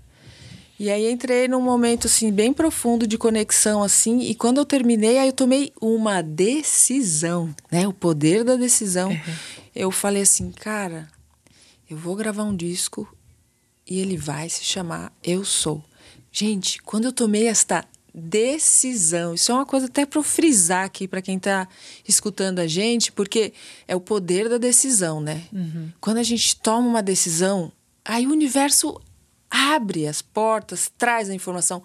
E aí entrei num momento assim bem profundo de conexão assim, e quando eu terminei, aí eu tomei uma decisão, né? O poder da decisão. Uhum. Eu falei assim, cara, eu vou gravar um disco e ele vai se chamar Eu Sou. Gente, quando eu tomei esta decisão. Isso é uma coisa até para frisar aqui para quem está escutando a gente, porque é o poder da decisão, né? Uhum. Quando a gente toma uma decisão, aí o universo abre as portas, traz a informação.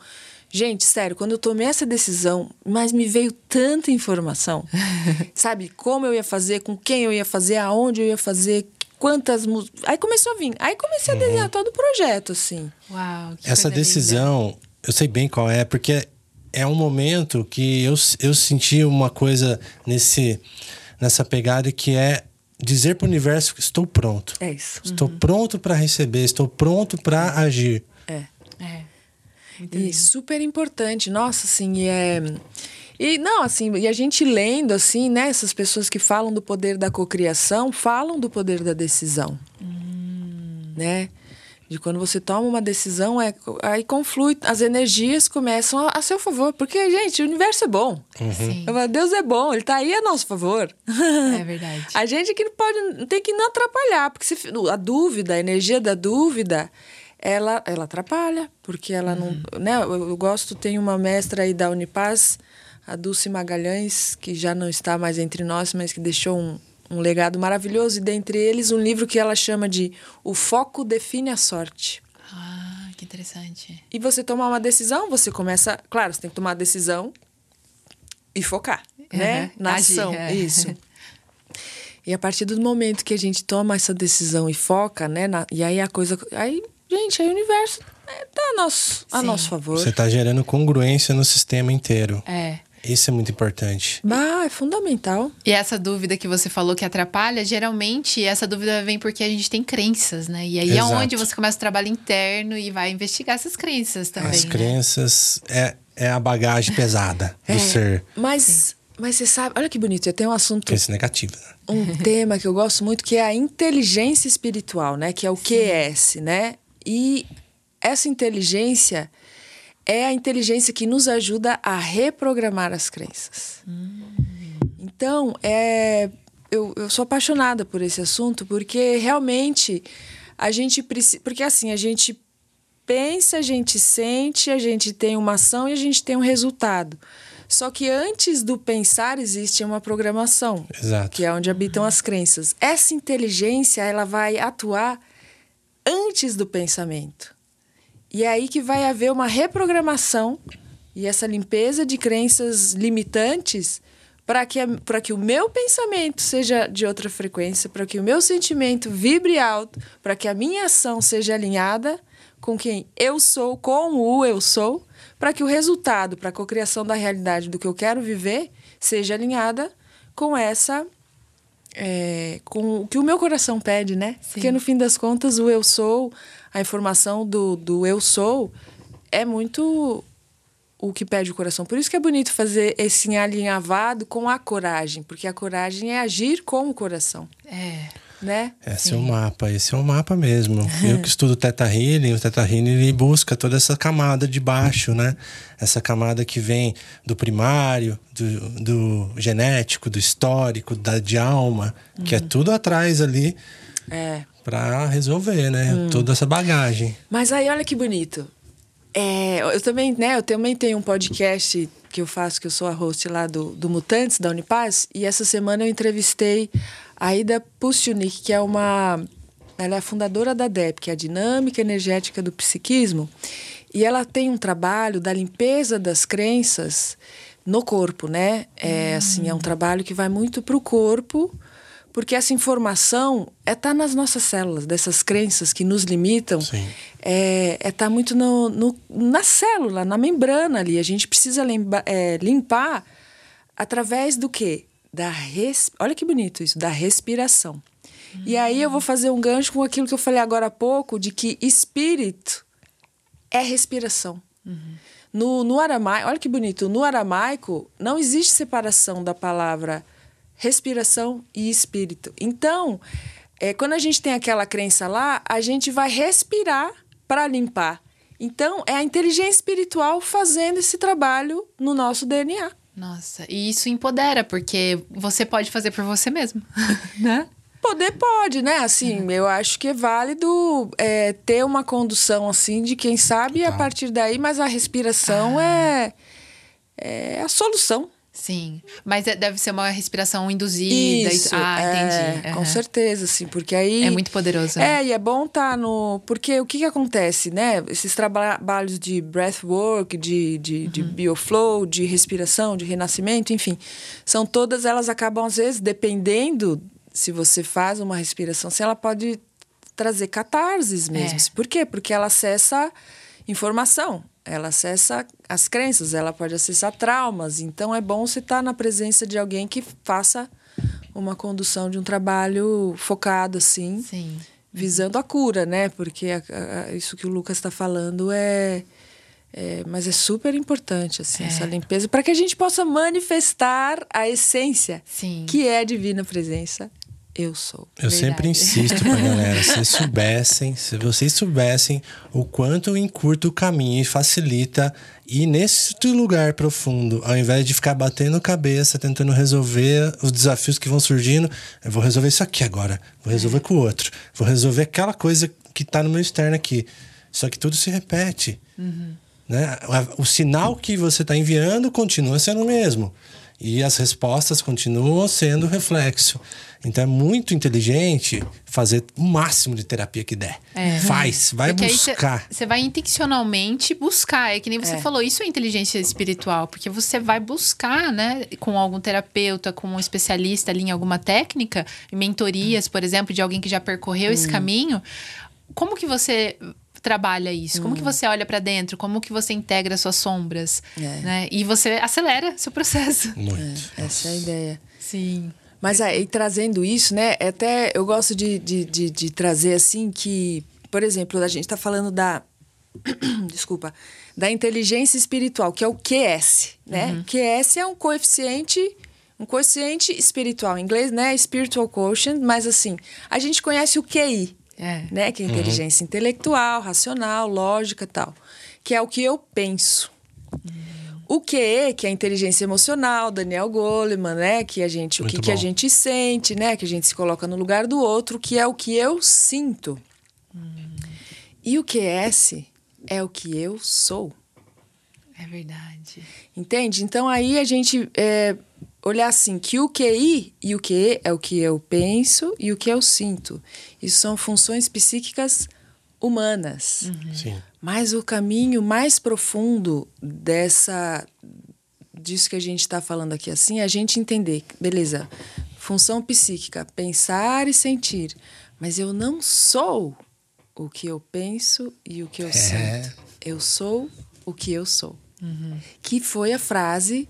Gente, sério, quando eu tomei essa decisão, mas me veio tanta informação, sabe? Como eu ia fazer, com quem eu ia fazer, aonde eu ia fazer, quantas músicas. Aí começou a vir. Aí comecei a uhum. desenhar todo o projeto, assim. Uau, Essa decisão, linda. eu sei bem qual é, porque é um momento que eu, eu senti uma coisa nesse, nessa pegada que é dizer para o universo que estou pronto. É isso. Estou uhum. pronto para receber, estou pronto para agir. É. É. e super importante. Nossa, assim, e é. E não, assim, e a gente lendo, assim, né, essas pessoas que falam do poder da cocriação, falam do poder da decisão. Hum. Né? de quando você toma uma decisão, é, aí conflui, as energias começam a, a seu favor. Porque, gente, o universo é bom. Uhum. Deus é bom, ele está aí a nosso favor. É verdade. a gente que não pode, tem que não atrapalhar, porque se, a dúvida, a energia da dúvida, ela, ela atrapalha, porque ela uhum. não. Né, eu, eu gosto, tem uma mestra aí da Unipaz, a Dulce Magalhães, que já não está mais entre nós, mas que deixou um, um legado maravilhoso, e dentre eles um livro que ela chama de O Foco Define a Sorte. Ah, que interessante. E você tomar uma decisão, você começa. Claro, você tem que tomar a decisão e focar, uhum. né? Na Agir, ação. É. Isso. E a partir do momento que a gente toma essa decisão e foca, né? Na, e aí a coisa. Aí, gente, aí o universo é, tá a nosso, a nosso favor. Você está gerando congruência no sistema inteiro. É. Isso é muito importante. Ah, é fundamental. E essa dúvida que você falou que atrapalha, geralmente essa dúvida vem porque a gente tem crenças, né? E aí Exato. é onde você começa o trabalho interno e vai investigar essas crenças também. As né? crenças é, é a bagagem pesada do é, ser. Mas, mas você sabe, olha que bonito, eu tenho um assunto. Crença negativa. Né? Um tema que eu gosto muito que é a inteligência espiritual, né? Que é o Sim. QS, né? E essa inteligência é a inteligência que nos ajuda a reprogramar as crenças. Hum. Então, é, eu, eu sou apaixonada por esse assunto porque realmente a gente precisa. Porque assim, a gente pensa, a gente sente, a gente tem uma ação e a gente tem um resultado. Só que antes do pensar existe uma programação, Exato. que é onde habitam as crenças. Essa inteligência ela vai atuar antes do pensamento. E é aí que vai haver uma reprogramação e essa limpeza de crenças limitantes para que, para que o meu pensamento seja de outra frequência, para que o meu sentimento vibre alto, para que a minha ação seja alinhada com quem eu sou, com o eu sou, para que o resultado, para a cocriação da realidade do que eu quero viver, seja alinhada com essa é, com o que o meu coração pede, né? Sim. Porque no fim das contas, o eu sou, a informação do, do eu sou, é muito o que pede o coração. Por isso que é bonito fazer esse alinhavado com a coragem, porque a coragem é agir com o coração. É. Né? Esse Sim. é o mapa, esse é o mapa mesmo. Eu que estudo Teta Healing, o Teta Healing ele busca toda essa camada de baixo, né? Essa camada que vem do primário, do, do genético, do histórico, da de alma, uhum. que é uhum. tudo atrás ali. É. Pra resolver, né? Hum. Toda essa bagagem. Mas aí, olha que bonito. É, eu também, né, eu também tenho um podcast que eu faço, que eu sou a host lá do, do Mutantes, da Unipaz, e essa semana eu entrevistei a Ida Pustyunik, que é uma... Ela é a fundadora da DEP, que é a Dinâmica Energética do Psiquismo, e ela tem um trabalho da limpeza das crenças no corpo, né? É, hum. assim, é um trabalho que vai muito para o corpo, porque essa informação é tá nas nossas células, dessas crenças que nos limitam. Sim. É, é tá muito no, no, na célula, na membrana ali. A gente precisa limpa, é, limpar através do quê? Da res... Olha que bonito isso, da respiração. Uhum. E aí eu vou fazer um gancho com aquilo que eu falei agora há pouco, de que espírito é respiração. Uhum. No, no aramaico, olha que bonito, no aramaico não existe separação da palavra respiração e espírito. Então, é, quando a gente tem aquela crença lá, a gente vai respirar para limpar. Então, é a inteligência espiritual fazendo esse trabalho no nosso DNA. Nossa, e isso empodera, porque você pode fazer por você mesmo, né? Poder pode, né? Assim, uhum. eu acho que é válido é, ter uma condução assim de quem sabe Total. a partir daí, mas a respiração ah. é, é a solução. Sim, mas é, deve ser uma respiração induzida. Isso, ah, entendi. É, uhum. Com certeza, sim, porque aí... É muito poderoso. É, né? e é bom estar tá no... Porque o que, que acontece, né? Esses trabalhos de breathwork, de, de, uhum. de bioflow, de respiração, de renascimento, enfim, são todas, elas acabam, às vezes, dependendo se você faz uma respiração, se ela pode trazer catarses mesmo. É. Por quê? Porque ela acessa informação ela acessa as crenças, ela pode acessar traumas. Então é bom você estar tá na presença de alguém que faça uma condução de um trabalho focado assim, Sim. visando a cura, né? Porque a, a, isso que o Lucas está falando é, é, mas é super importante assim é. essa limpeza para que a gente possa manifestar a essência Sim. que é a divina presença eu sou. Eu Verdade. sempre insisto pra galera, se soubessem, se vocês soubessem o quanto encurta o caminho e facilita ir nesse lugar profundo, ao invés de ficar batendo cabeça, tentando resolver os desafios que vão surgindo, eu vou resolver isso aqui agora, vou resolver é. com o outro, vou resolver aquela coisa que tá no meu externo aqui. Só que tudo se repete. Uhum. Né? O sinal que você está enviando continua sendo o mesmo. E as respostas continuam sendo reflexo. Então é muito inteligente fazer o máximo de terapia que der. É. Faz, vai porque buscar. Você vai intencionalmente buscar. É que nem você é. falou, isso é inteligência espiritual, porque você vai buscar, né, com algum terapeuta, com um especialista ali em alguma técnica, em mentorias, por exemplo, de alguém que já percorreu hum. esse caminho. Como que você trabalha isso? Como que hum. você olha para dentro? Como que você integra suas sombras? É. Né? E você acelera seu processo. Muito. É, essa é a ideia. Sim. Mas aí, trazendo isso, né? Até eu gosto de, de, de, de trazer assim que, por exemplo, a gente está falando da. desculpa. Da inteligência espiritual, que é o QS, né? Uhum. QS é um coeficiente um coeficiente espiritual. Em inglês, né? Spiritual quotient, mas assim, a gente conhece o QI, é. né? Que é inteligência uhum. intelectual, racional, lógica tal. Que é o que eu penso. Uhum. O que que é a inteligência emocional, Daniel Goleman, né? Que a gente, o que, que a gente sente, né? Que a gente se coloca no lugar do outro, que é o que eu sinto. Hum. E o QS é o que eu sou. É verdade. Entende? Então aí a gente é, olhar assim que o QI e o QE é o que eu penso e o que eu sinto. Isso são funções psíquicas humanas. Uhum. Sim. Mas o caminho mais profundo dessa disso que a gente está falando aqui assim é a gente entender, beleza? Função psíquica, pensar e sentir. Mas eu não sou o que eu penso e o que eu é. sinto. Eu sou o que eu sou. Uhum. Que foi a frase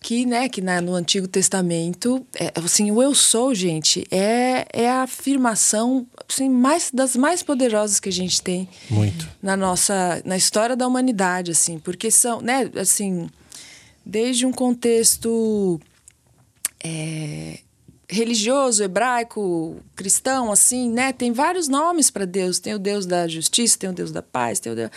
que, né, que na, no Antigo Testamento, é, assim, o eu sou, gente, é, é a afirmação assim, mais, das mais poderosas que a gente tem Muito. na nossa na história da humanidade, assim, porque são, né, assim, desde um contexto é, religioso, hebraico, cristão, assim, né? Tem vários nomes para Deus. Tem o Deus da justiça, tem o Deus da paz, tem o Deus...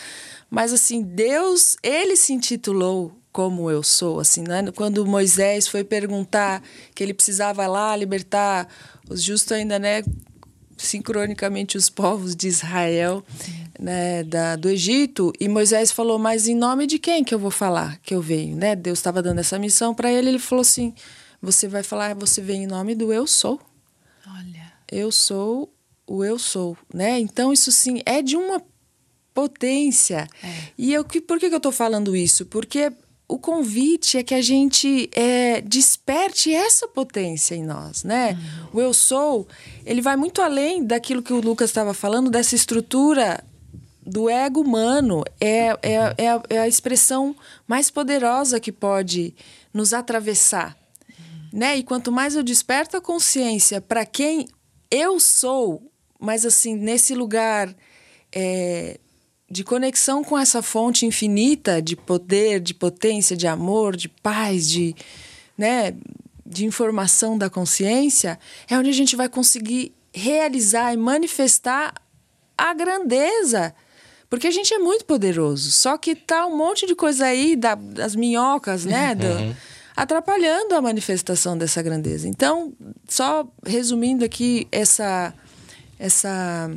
Mas assim, Deus, ele se intitulou como eu sou, assim, né? Quando Moisés foi perguntar que ele precisava lá libertar os justos ainda, né? Sincronicamente os povos de Israel, né, da, do Egito, e Moisés falou: Mas em nome de quem que eu vou falar que eu venho, né? Deus estava dando essa missão para ele, ele falou assim: Você vai falar, você vem em nome do eu sou. Olha. Eu sou o eu sou, né? Então isso sim é de uma potência. É. E eu que por que, que eu estou falando isso? Porque o convite é que a gente é, desperte essa potência em nós, né? O eu sou, ele vai muito além daquilo que o Lucas estava falando, dessa estrutura do ego humano. É, é, é, a, é a expressão mais poderosa que pode nos atravessar. Né? E quanto mais eu desperto a consciência para quem eu sou, mas assim, nesse lugar é, de conexão com essa fonte infinita de poder, de potência, de amor, de paz, de, né, de informação da consciência, é onde a gente vai conseguir realizar e manifestar a grandeza. Porque a gente é muito poderoso. Só que tá um monte de coisa aí da, das minhocas, né? Do, atrapalhando a manifestação dessa grandeza. Então, só resumindo aqui essa, essa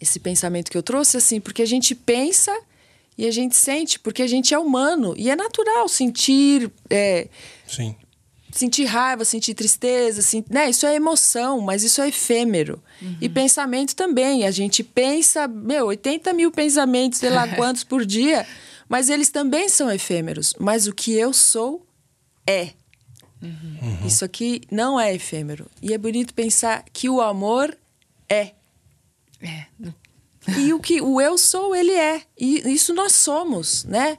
esse pensamento que eu trouxe, assim, porque a gente pensa e a gente sente, porque a gente é humano e é natural sentir, é, Sim. sentir raiva, sentir tristeza, assim, né? Isso é emoção, mas isso é efêmero. E pensamento também. A gente pensa, meu, 80 mil pensamentos, sei lá quantos por dia, mas eles também são efêmeros. Mas o que eu sou é. Isso aqui não é efêmero. E é bonito pensar que o amor é. É. E o que o eu sou, ele é. E isso nós somos, né?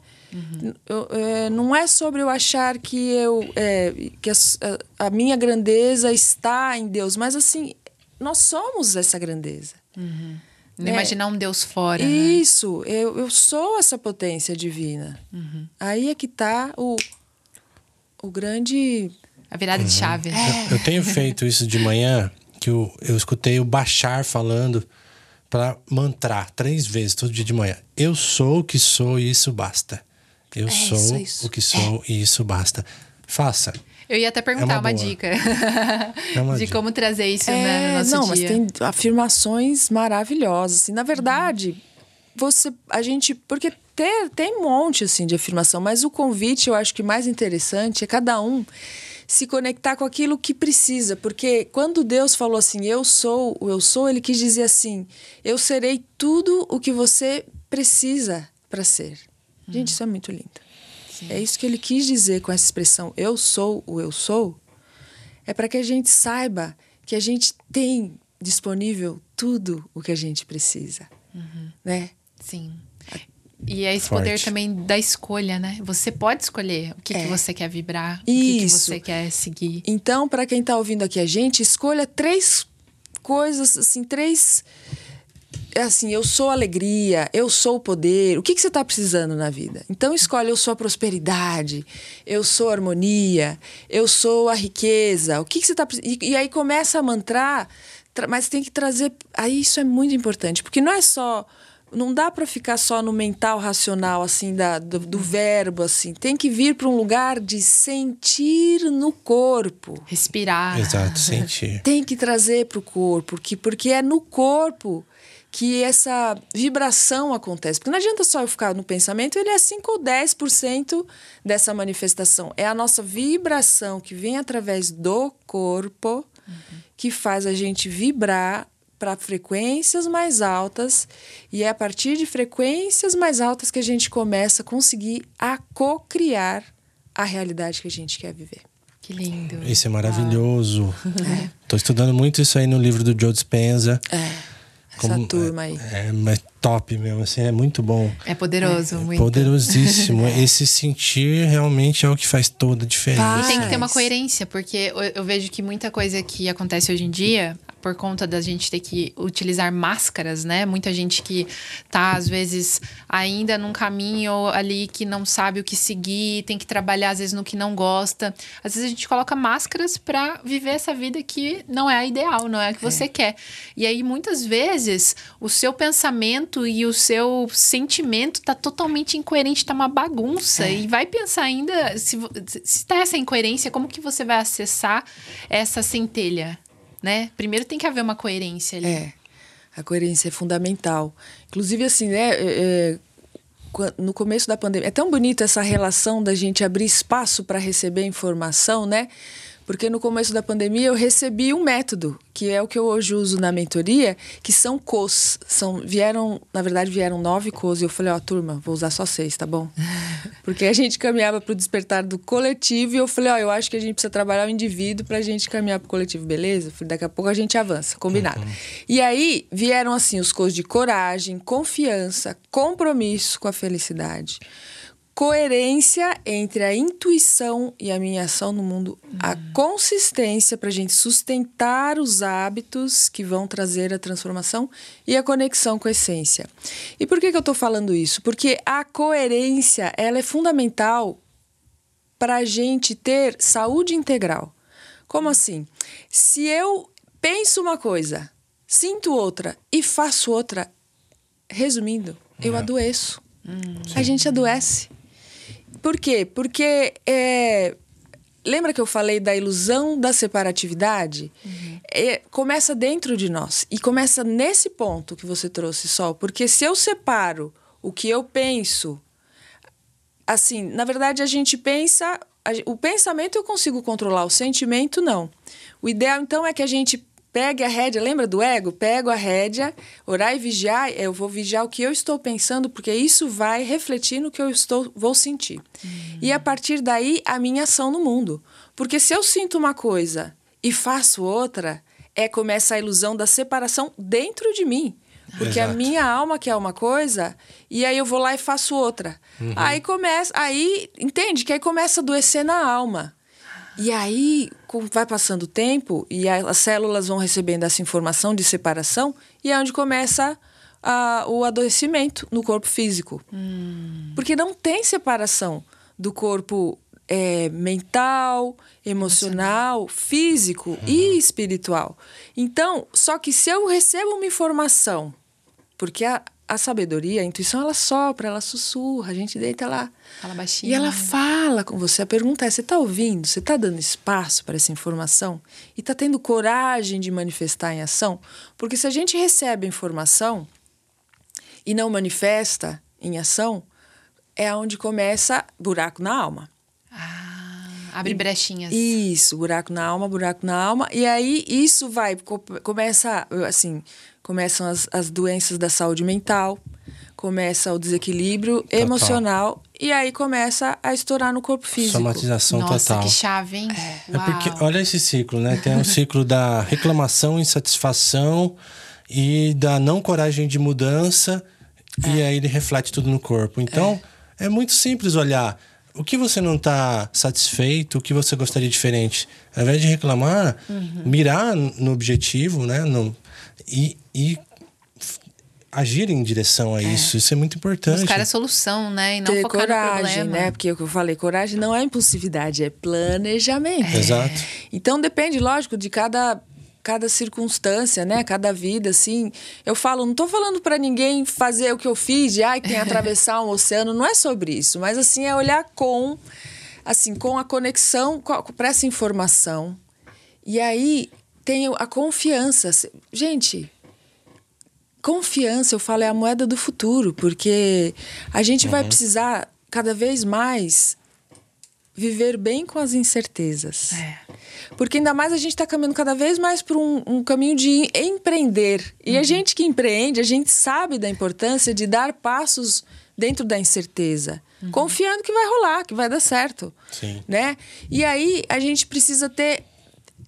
Eu- é, não é sobre eu achar que eu é, que a, a minha grandeza está em Deus, mas assim nós somos essa grandeza. Não É. imaginar um Deus fora. né? Isso, eu, eu sou essa potência divina. Aí é que tá o, o grande. A virada de chave. Eu tenho feito isso de manhã, que eu, eu escutei o Bachar falando para mantrar três vezes todo dia de manhã. Eu sou o que sou e isso basta. Eu isso, sou isso. o que sou e isso basta. Faça. Eu ia até perguntar É uma, uma dica É uma de dica. como trazer isso né, no É, nosso não, dia. mas tem afirmações maravilhosas. Assim, na verdade, você, a gente, porque ter, tem um monte assim de afirmação, mas o convite eu acho que mais interessante é cada um se conectar com aquilo que precisa, porque quando Deus falou assim, eu sou, o eu sou, ele quis dizer assim, eu serei tudo o que você precisa para ser. Gente, isso é muito lindo. É isso que ele quis dizer com essa expressão, eu sou o eu sou é para que a gente saiba que a gente tem disponível tudo o que a gente precisa, né? Sim. E é esse Forte. poder também da escolha, né? Você pode escolher o que, que É. você quer vibrar, o que, que Isso. você quer seguir. Então, para quem está ouvindo aqui a gente, escolha três coisas, assim, três. É assim, eu sou alegria, eu sou o poder. O que, que você está precisando na vida? Então, escolhe, eu sou a prosperidade, eu sou a harmonia, eu sou a riqueza. O que, que você está precisando? E, e aí começa a mantrar, tra- mas tem que trazer. Aí isso é muito importante, porque não é só. Não dá para ficar só no mental racional, assim, da, do, do verbo, assim. Tem que vir para um lugar de sentir no corpo Respirar. Exato, sentir. tem que trazer para o corpo, porque, porque é no corpo que essa vibração acontece. Porque não adianta só eu ficar no pensamento, ele é 5 ou 10% dessa manifestação. É a nossa vibração que vem através do corpo que faz a gente vibrar para frequências mais altas e é a partir de frequências mais altas que a gente começa a conseguir a co-criar a realidade que a gente quer viver. Que lindo. Isso é maravilhoso. Tô estudando muito isso aí no livro do Joe Dispenza. É, essa turma aí. É, mas top mesmo, assim, é muito bom. É poderoso, muito. Poderosíssimo. Esse sentir realmente é o que faz toda a diferença. E tem que ter uma Faz. coerência, porque eu, eu vejo que muita coisa que acontece hoje em dia, por conta da gente ter que utilizar máscaras, né? Muita gente que tá, às vezes, ainda num caminho ali que não sabe o que seguir, tem que trabalhar, às vezes, no que não gosta. Às vezes a gente coloca máscaras pra viver essa vida que não é a ideal, não é a que você quer. E aí, muitas vezes, o seu pensamento e o seu sentimento tá totalmente incoerente, tá uma bagunça. E vai pensar ainda, se, se tá essa incoerência, como que você vai acessar essa centelha, né? Primeiro tem que haver uma coerência ali. É, a coerência é fundamental. Inclusive, assim, né? é, é, no começo da pandemia. É tão bonita essa relação da gente abrir espaço para receber informação, né? Porque no começo da pandemia eu recebi um método, que é o que eu hoje uso na mentoria, que são COs. São, vieram, na verdade, vieram nove COs. E eu falei, ó, turma, vou usar só seis, tá bom? Porque a gente caminhava para o despertar do coletivo e eu falei, ó, eu acho que a gente precisa trabalhar o indivíduo para a gente caminhar para o coletivo, beleza? Falei, daqui a pouco a gente avança, combinado. E aí vieram assim os cos de coragem, confiança, compromisso com a felicidade. Coerência entre a intuição e a minha ação no mundo, a consistência para a gente sustentar os hábitos que vão trazer a transformação e a conexão com a essência. E por que, que eu estou falando isso? Porque a coerência ela é fundamental para a gente ter saúde integral. Como assim? Se eu penso uma coisa, sinto outra e faço outra, resumindo, eu adoeço. A gente adoece. Por quê? Porque é, lembra que eu falei da ilusão da separatividade? É, começa dentro de nós e começa nesse ponto que você trouxe, Sol. Porque se eu separo o que eu penso assim, na verdade a gente pensa, a o pensamento eu consigo controlar, o sentimento não. O ideal então é que a gente pegue a rédea, lembra do ego? Pego a rédea, orar e vigiar, eu vou vigiar o que eu estou pensando, porque isso vai refletir no que eu estou vou sentir. E a partir daí a minha ação no mundo. Porque se eu sinto uma coisa e faço outra, é começa a ilusão da separação dentro de mim. Porque a Exato. minha alma quer uma coisa e aí eu vou lá e faço outra. Aí começa, aí entende que aí começa a adoecer na alma. E aí vai passando o tempo e as células vão recebendo essa informação de separação e é onde começa a- o adoecimento no corpo físico. Porque não tem separação do corpo é, mental, emocional, físico e espiritual. Então, só que se eu recebo uma informação, porque a, a sabedoria, a intuição, ela sopra, ela sussurra, a gente deita lá. Fala baixinho. E ela fala com você. A pergunta é: você está ouvindo? Você está dando espaço para essa informação? E está tendo coragem de manifestar em ação? Porque se a gente recebe informação e não manifesta em ação, é onde começa buraco na alma. Ah, abre brechinhas. Isso, buraco na alma, buraco na alma. E aí isso vai, co- começa, assim, começam as, as doenças da saúde mental, começa o desequilíbrio emocional e aí começa a estourar no corpo físico. Somatização Nossa, total. que chave, hein? É porque, olha esse ciclo, né? Tem um ciclo da reclamação, insatisfação e da não coragem de mudança, e aí ele reflete tudo no corpo. Então, é, muito simples olhar. O que você não está satisfeito, o que você gostaria diferente? Ao invés de reclamar, mirar no objetivo, né? No, e, e agir em direção a isso. Isso é muito importante. Buscar a solução, né? E não ter focar no coragem, problema. né? Porque o que eu falei, coragem não é impulsividade, é planejamento. Exato. Então depende, lógico, de cada cada circunstância, né? Cada vida, assim. Eu falo, não tô falando para ninguém fazer o que eu fiz, de ai, tem que atravessar um oceano, não é sobre isso, mas assim é olhar com assim, com a conexão para essa informação. E aí tem a confiança. Gente, confiança, eu falo, é a moeda do futuro, porque a gente vai precisar cada vez mais viver bem com as incertezas. É. Porque ainda mais a gente está caminhando cada vez mais para um, um caminho de empreender. E a gente que empreende, a gente sabe da importância de dar passos dentro da incerteza, confiando que vai rolar, que vai dar certo, Sim. né? E aí a gente precisa ter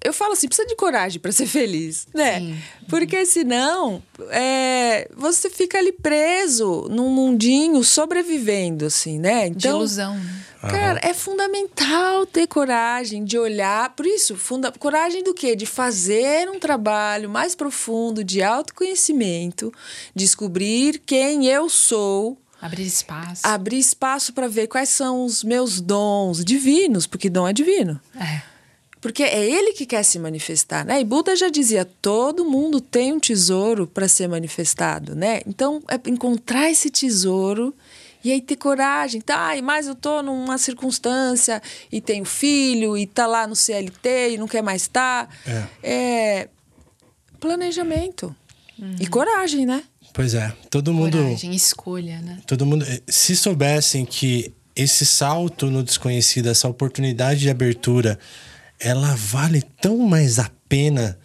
eu falo assim, precisa de coragem para ser feliz, né? Sim. Porque senão é, você fica ali preso num mundinho sobrevivendo, assim, né? De ilusão. Cara, é fundamental ter coragem de olhar. Por isso, funda coragem do quê? De fazer um trabalho mais profundo de autoconhecimento, descobrir quem eu sou, Abrir espaço. abrir espaço para ver quais são os meus dons divinos, porque dom é divino. É. Porque é ele que quer se manifestar, né? E Buda já dizia: todo mundo tem um tesouro para ser manifestado, né? Então, é encontrar esse tesouro e aí ter coragem. Tá, mas eu tô numa circunstância e tenho filho e tá lá no CLT e não quer mais estar. É. É planejamento e coragem, né? Pois é, todo mundo. Coragem, escolha, né? Todo mundo. eh, Se soubessem que esse salto no desconhecido, essa oportunidade de abertura, ela vale tão mais a pena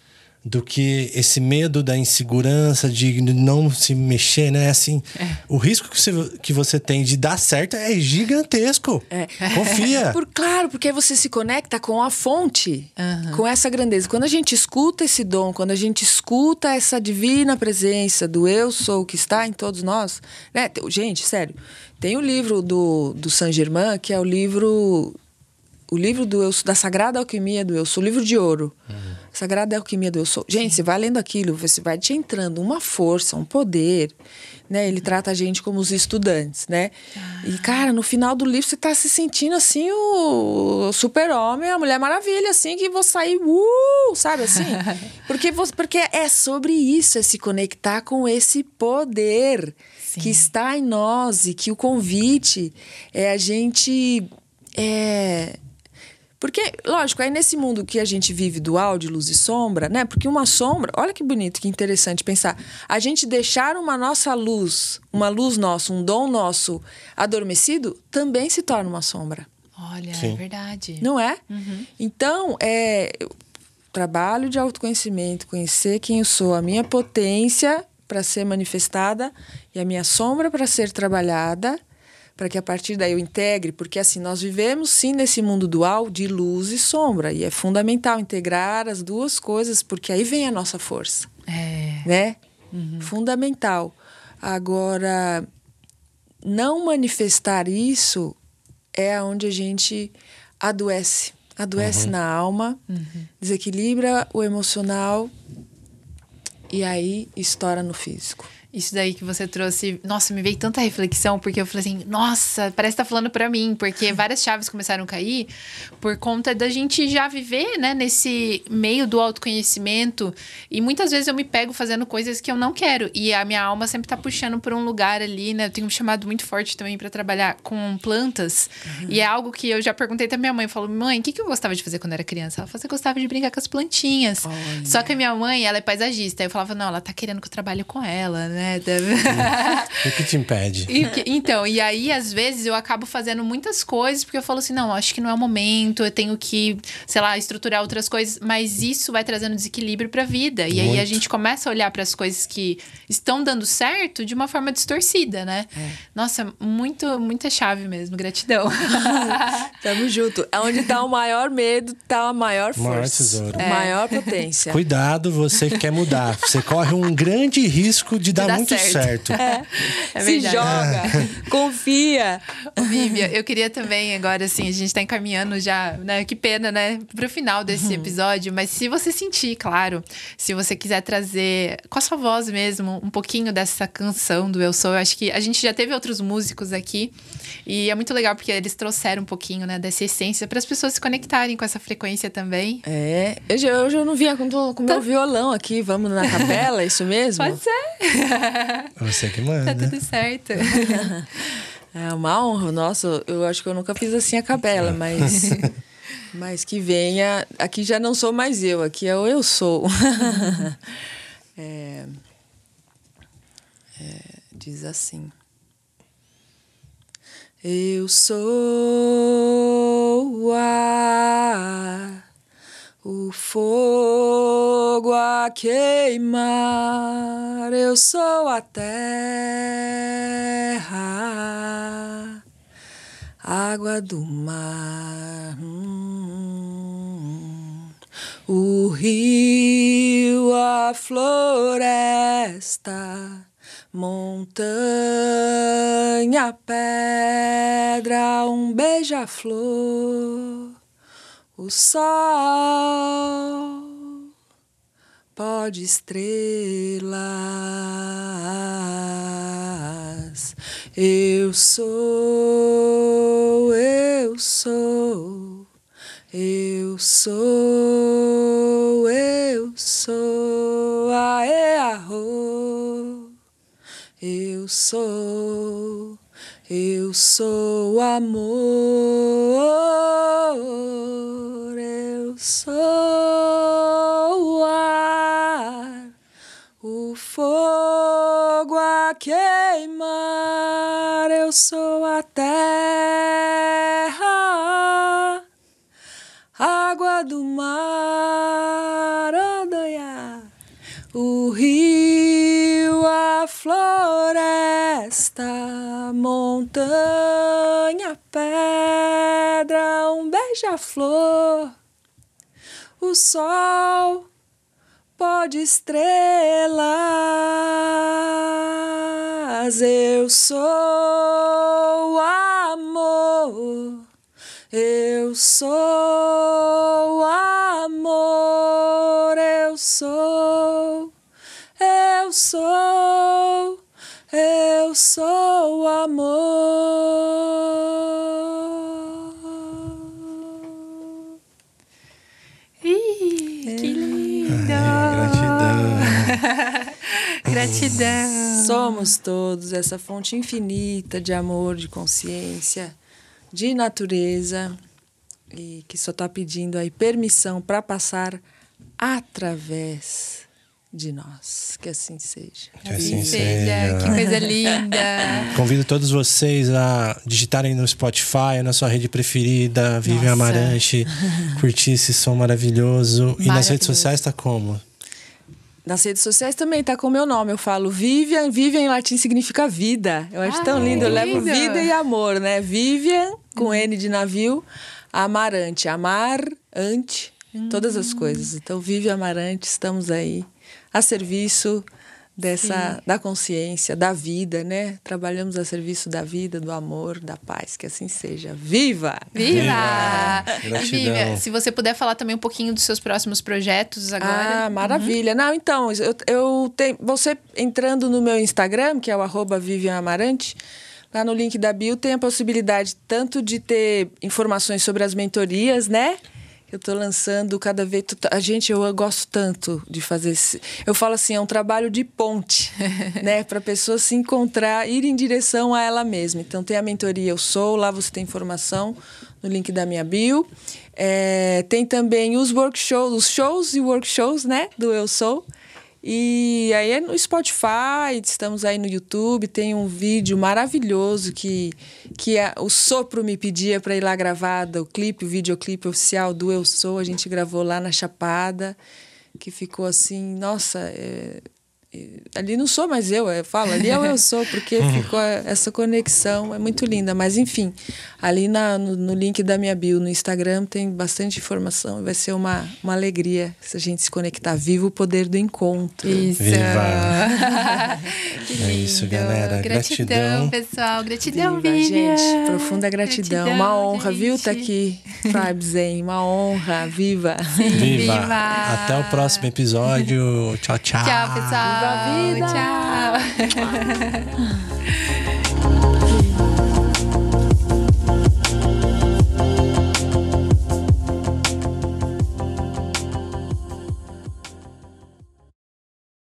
do que esse medo da insegurança, de não se mexer, né? Assim, o risco que você, que você tem de dar certo é gigantesco. Confia. Por, claro, porque aí você se conecta com a fonte, com essa grandeza. Quando a gente escuta esse dom, quando a gente escuta essa divina presença do eu sou que está em todos nós, né? Gente, sério, tem o livro do, do Saint Germain, que é o livro o livro do eu, da Sagrada Alquimia do Eu Sou, o livro de ouro. Sagrada Alquimia do Eu Sou. Gente, você vai lendo aquilo, você vai te entrando uma força, um poder, né? Ele trata a gente como os estudantes, né? E, cara, no final do livro você tá se sentindo assim o super-homem, a Mulher Maravilha, assim, que vou sair, uh, sabe assim? Porque, você, porque é sobre isso, é se conectar com esse poder que está em nós e que o convite é a gente. É, porque, lógico, é nesse mundo que a gente vive dual de luz e sombra, né? Porque uma sombra, olha que bonito, que interessante pensar. A gente deixar uma nossa luz, uma luz nossa, um dom nosso adormecido, também se torna uma sombra. Olha, Sim. é verdade. Não é? Então, é trabalho de autoconhecimento, conhecer quem eu sou, a minha potência para ser manifestada e a minha sombra para ser trabalhada, para que a partir daí eu integre, porque assim, nós vivemos sim nesse mundo dual de luz e sombra, e é fundamental integrar as duas coisas, porque aí vem a nossa força É. né? Fundamental. Agora, não manifestar isso é onde a gente adoece. Adoece na alma, desequilibra o emocional e aí estoura no físico. Isso daí que você trouxe, nossa, me veio tanta reflexão, porque eu falei assim, nossa, parece que tá falando pra mim, porque várias chaves começaram a cair por conta da gente já viver, né, nesse meio do autoconhecimento. E muitas vezes eu me pego fazendo coisas que eu não quero. E a minha alma sempre tá puxando por um lugar ali, né? Eu tenho um chamado muito forte também pra trabalhar com plantas. E é algo que eu já perguntei pra minha mãe. Eu falo, mãe, o que, que eu gostava de fazer quando era criança? Ela falou, você gostava de brincar com as plantinhas. Só que a minha mãe, ela é paisagista. Eu falava, não, ela tá querendo que eu trabalhe com ela, né? O que te impede? E então, e aí, às vezes, eu acabo fazendo muitas coisas, porque eu falo assim, não, acho que não é o momento, eu tenho que, sei lá, estruturar outras coisas, mas isso vai trazendo desequilíbrio pra vida. E aí a Muito. gente começa a olhar para as coisas que estão dando certo de uma forma distorcida, né? Nossa, muito, muita chave mesmo, gratidão. Tamo junto. É onde tá o maior medo, tá a maior força. Maior tesouro. É. maior potência. Cuidado, você que quer mudar. Você corre um grande risco de dar dar muito certo. certo. É Se verdade. joga, confia. Ô, Vívia, eu queria também, agora assim, a gente tá encaminhando já, né? Que pena, né? Pro final desse episódio. Mas se você sentir, claro, se você quiser trazer com a sua voz mesmo um pouquinho dessa canção do Eu Sou, eu acho que a gente já teve outros músicos aqui. E é muito legal porque eles trouxeram um pouquinho, né, dessa essência para as pessoas se conectarem com essa frequência também. É, eu já, eu já não vinha com o meu violão aqui, vamos na capela, é isso mesmo? Pode ser. Você que tá manda. tudo certo. É uma honra, nossa, eu acho que eu nunca fiz assim a capela, mas mas que venha, aqui já não sou mais eu, aqui é o eu sou. É, é, diz assim. Eu sou o ar, o fogo a queimar, eu sou a terra, água do mar, hum, O rio, a floresta, montanha, pedra, um beija-flor, o sol pode estrelas. Eu sou, eu sou, eu sou, eu sou, aê, arro. Eu sou, eu sou amor, sou ar, o fogo a queimar, eu sou a terra, água do mar, odoia, o rio, a floresta, montanha, pedra, um beija-flor, o sol pode estrelas. Eu sou amor. Eu sou amor. Eu sou. Eu sou. Eu sou amor. Gratidão. Somos todos essa fonte infinita de amor, de consciência, de natureza e que só está pedindo aí permissão para passar através de nós. Que assim seja. Que assim Seja, que coisa linda. Convido todos vocês a digitarem no Spotify, na sua rede preferida, Vivian. Amarante, curtir esse som maravilhoso. E nas Maravilhoso. redes sociais tá como? Nas redes sociais também tá com o meu nome. Eu falo Vivian. Vivian em latim significa vida. Eu acho Ah, tão lindo. Eu levo vida e amor, né? Vivian, com N de navio, Amarante. Amar, ante, todas as coisas. Então, Vivian Amarante, estamos aí a serviço dessa da consciência, da vida, né? Trabalhamos a serviço da vida, do amor, da paz. Que assim seja. Viva! Viva! Viva! Se você puder falar também um pouquinho dos seus próximos projetos agora. Ah, maravilha. Não, então, eu, eu tenho. Você entrando no meu Instagram, que é o arroba Vivian Amarante, lá no link da bio tem a possibilidade tanto de ter informações sobre as mentorias, né? Eu tô lançando cada vez. A gente, eu gosto tanto de fazer. Esse, eu falo assim, é um trabalho de ponte, né? Para a pessoa se encontrar, ir em direção a ela mesma. Então, tem a mentoria Eu Sou, lá você tem informação no link da minha bio. É, tem também os workshops, os shows e workshops, né? Do Eu Sou. E aí é no Spotify, estamos aí no YouTube, tem um vídeo maravilhoso que, que a- o Sopro me pedia para ir lá gravar, o clipe, o videoclipe oficial do Eu Sou, a gente gravou lá na Chapada, que ficou assim, nossa, é, é, ali não sou mais eu, eu falo, ali é o Eu Sou, porque ficou essa conexão, é muito linda, mas enfim, ali na, no, no link da minha bio no Instagram tem bastante informação, vai ser uma, uma alegria se a gente se conectar, viva o poder do encontro. Isso. Viva! que É isso, lindo. galera. Gratidão, Gratidão. pessoal. Gratidão, Viva, Vivian. gente. Profunda gratidão. Gratidão, uma honra, viu, gente. tá aqui. Tribe Zen. Uma honra. Viva. Viva! Viva! Até o próximo episódio. Tchau, tchau. Tchau, pessoal. Viva a vida! Tchau.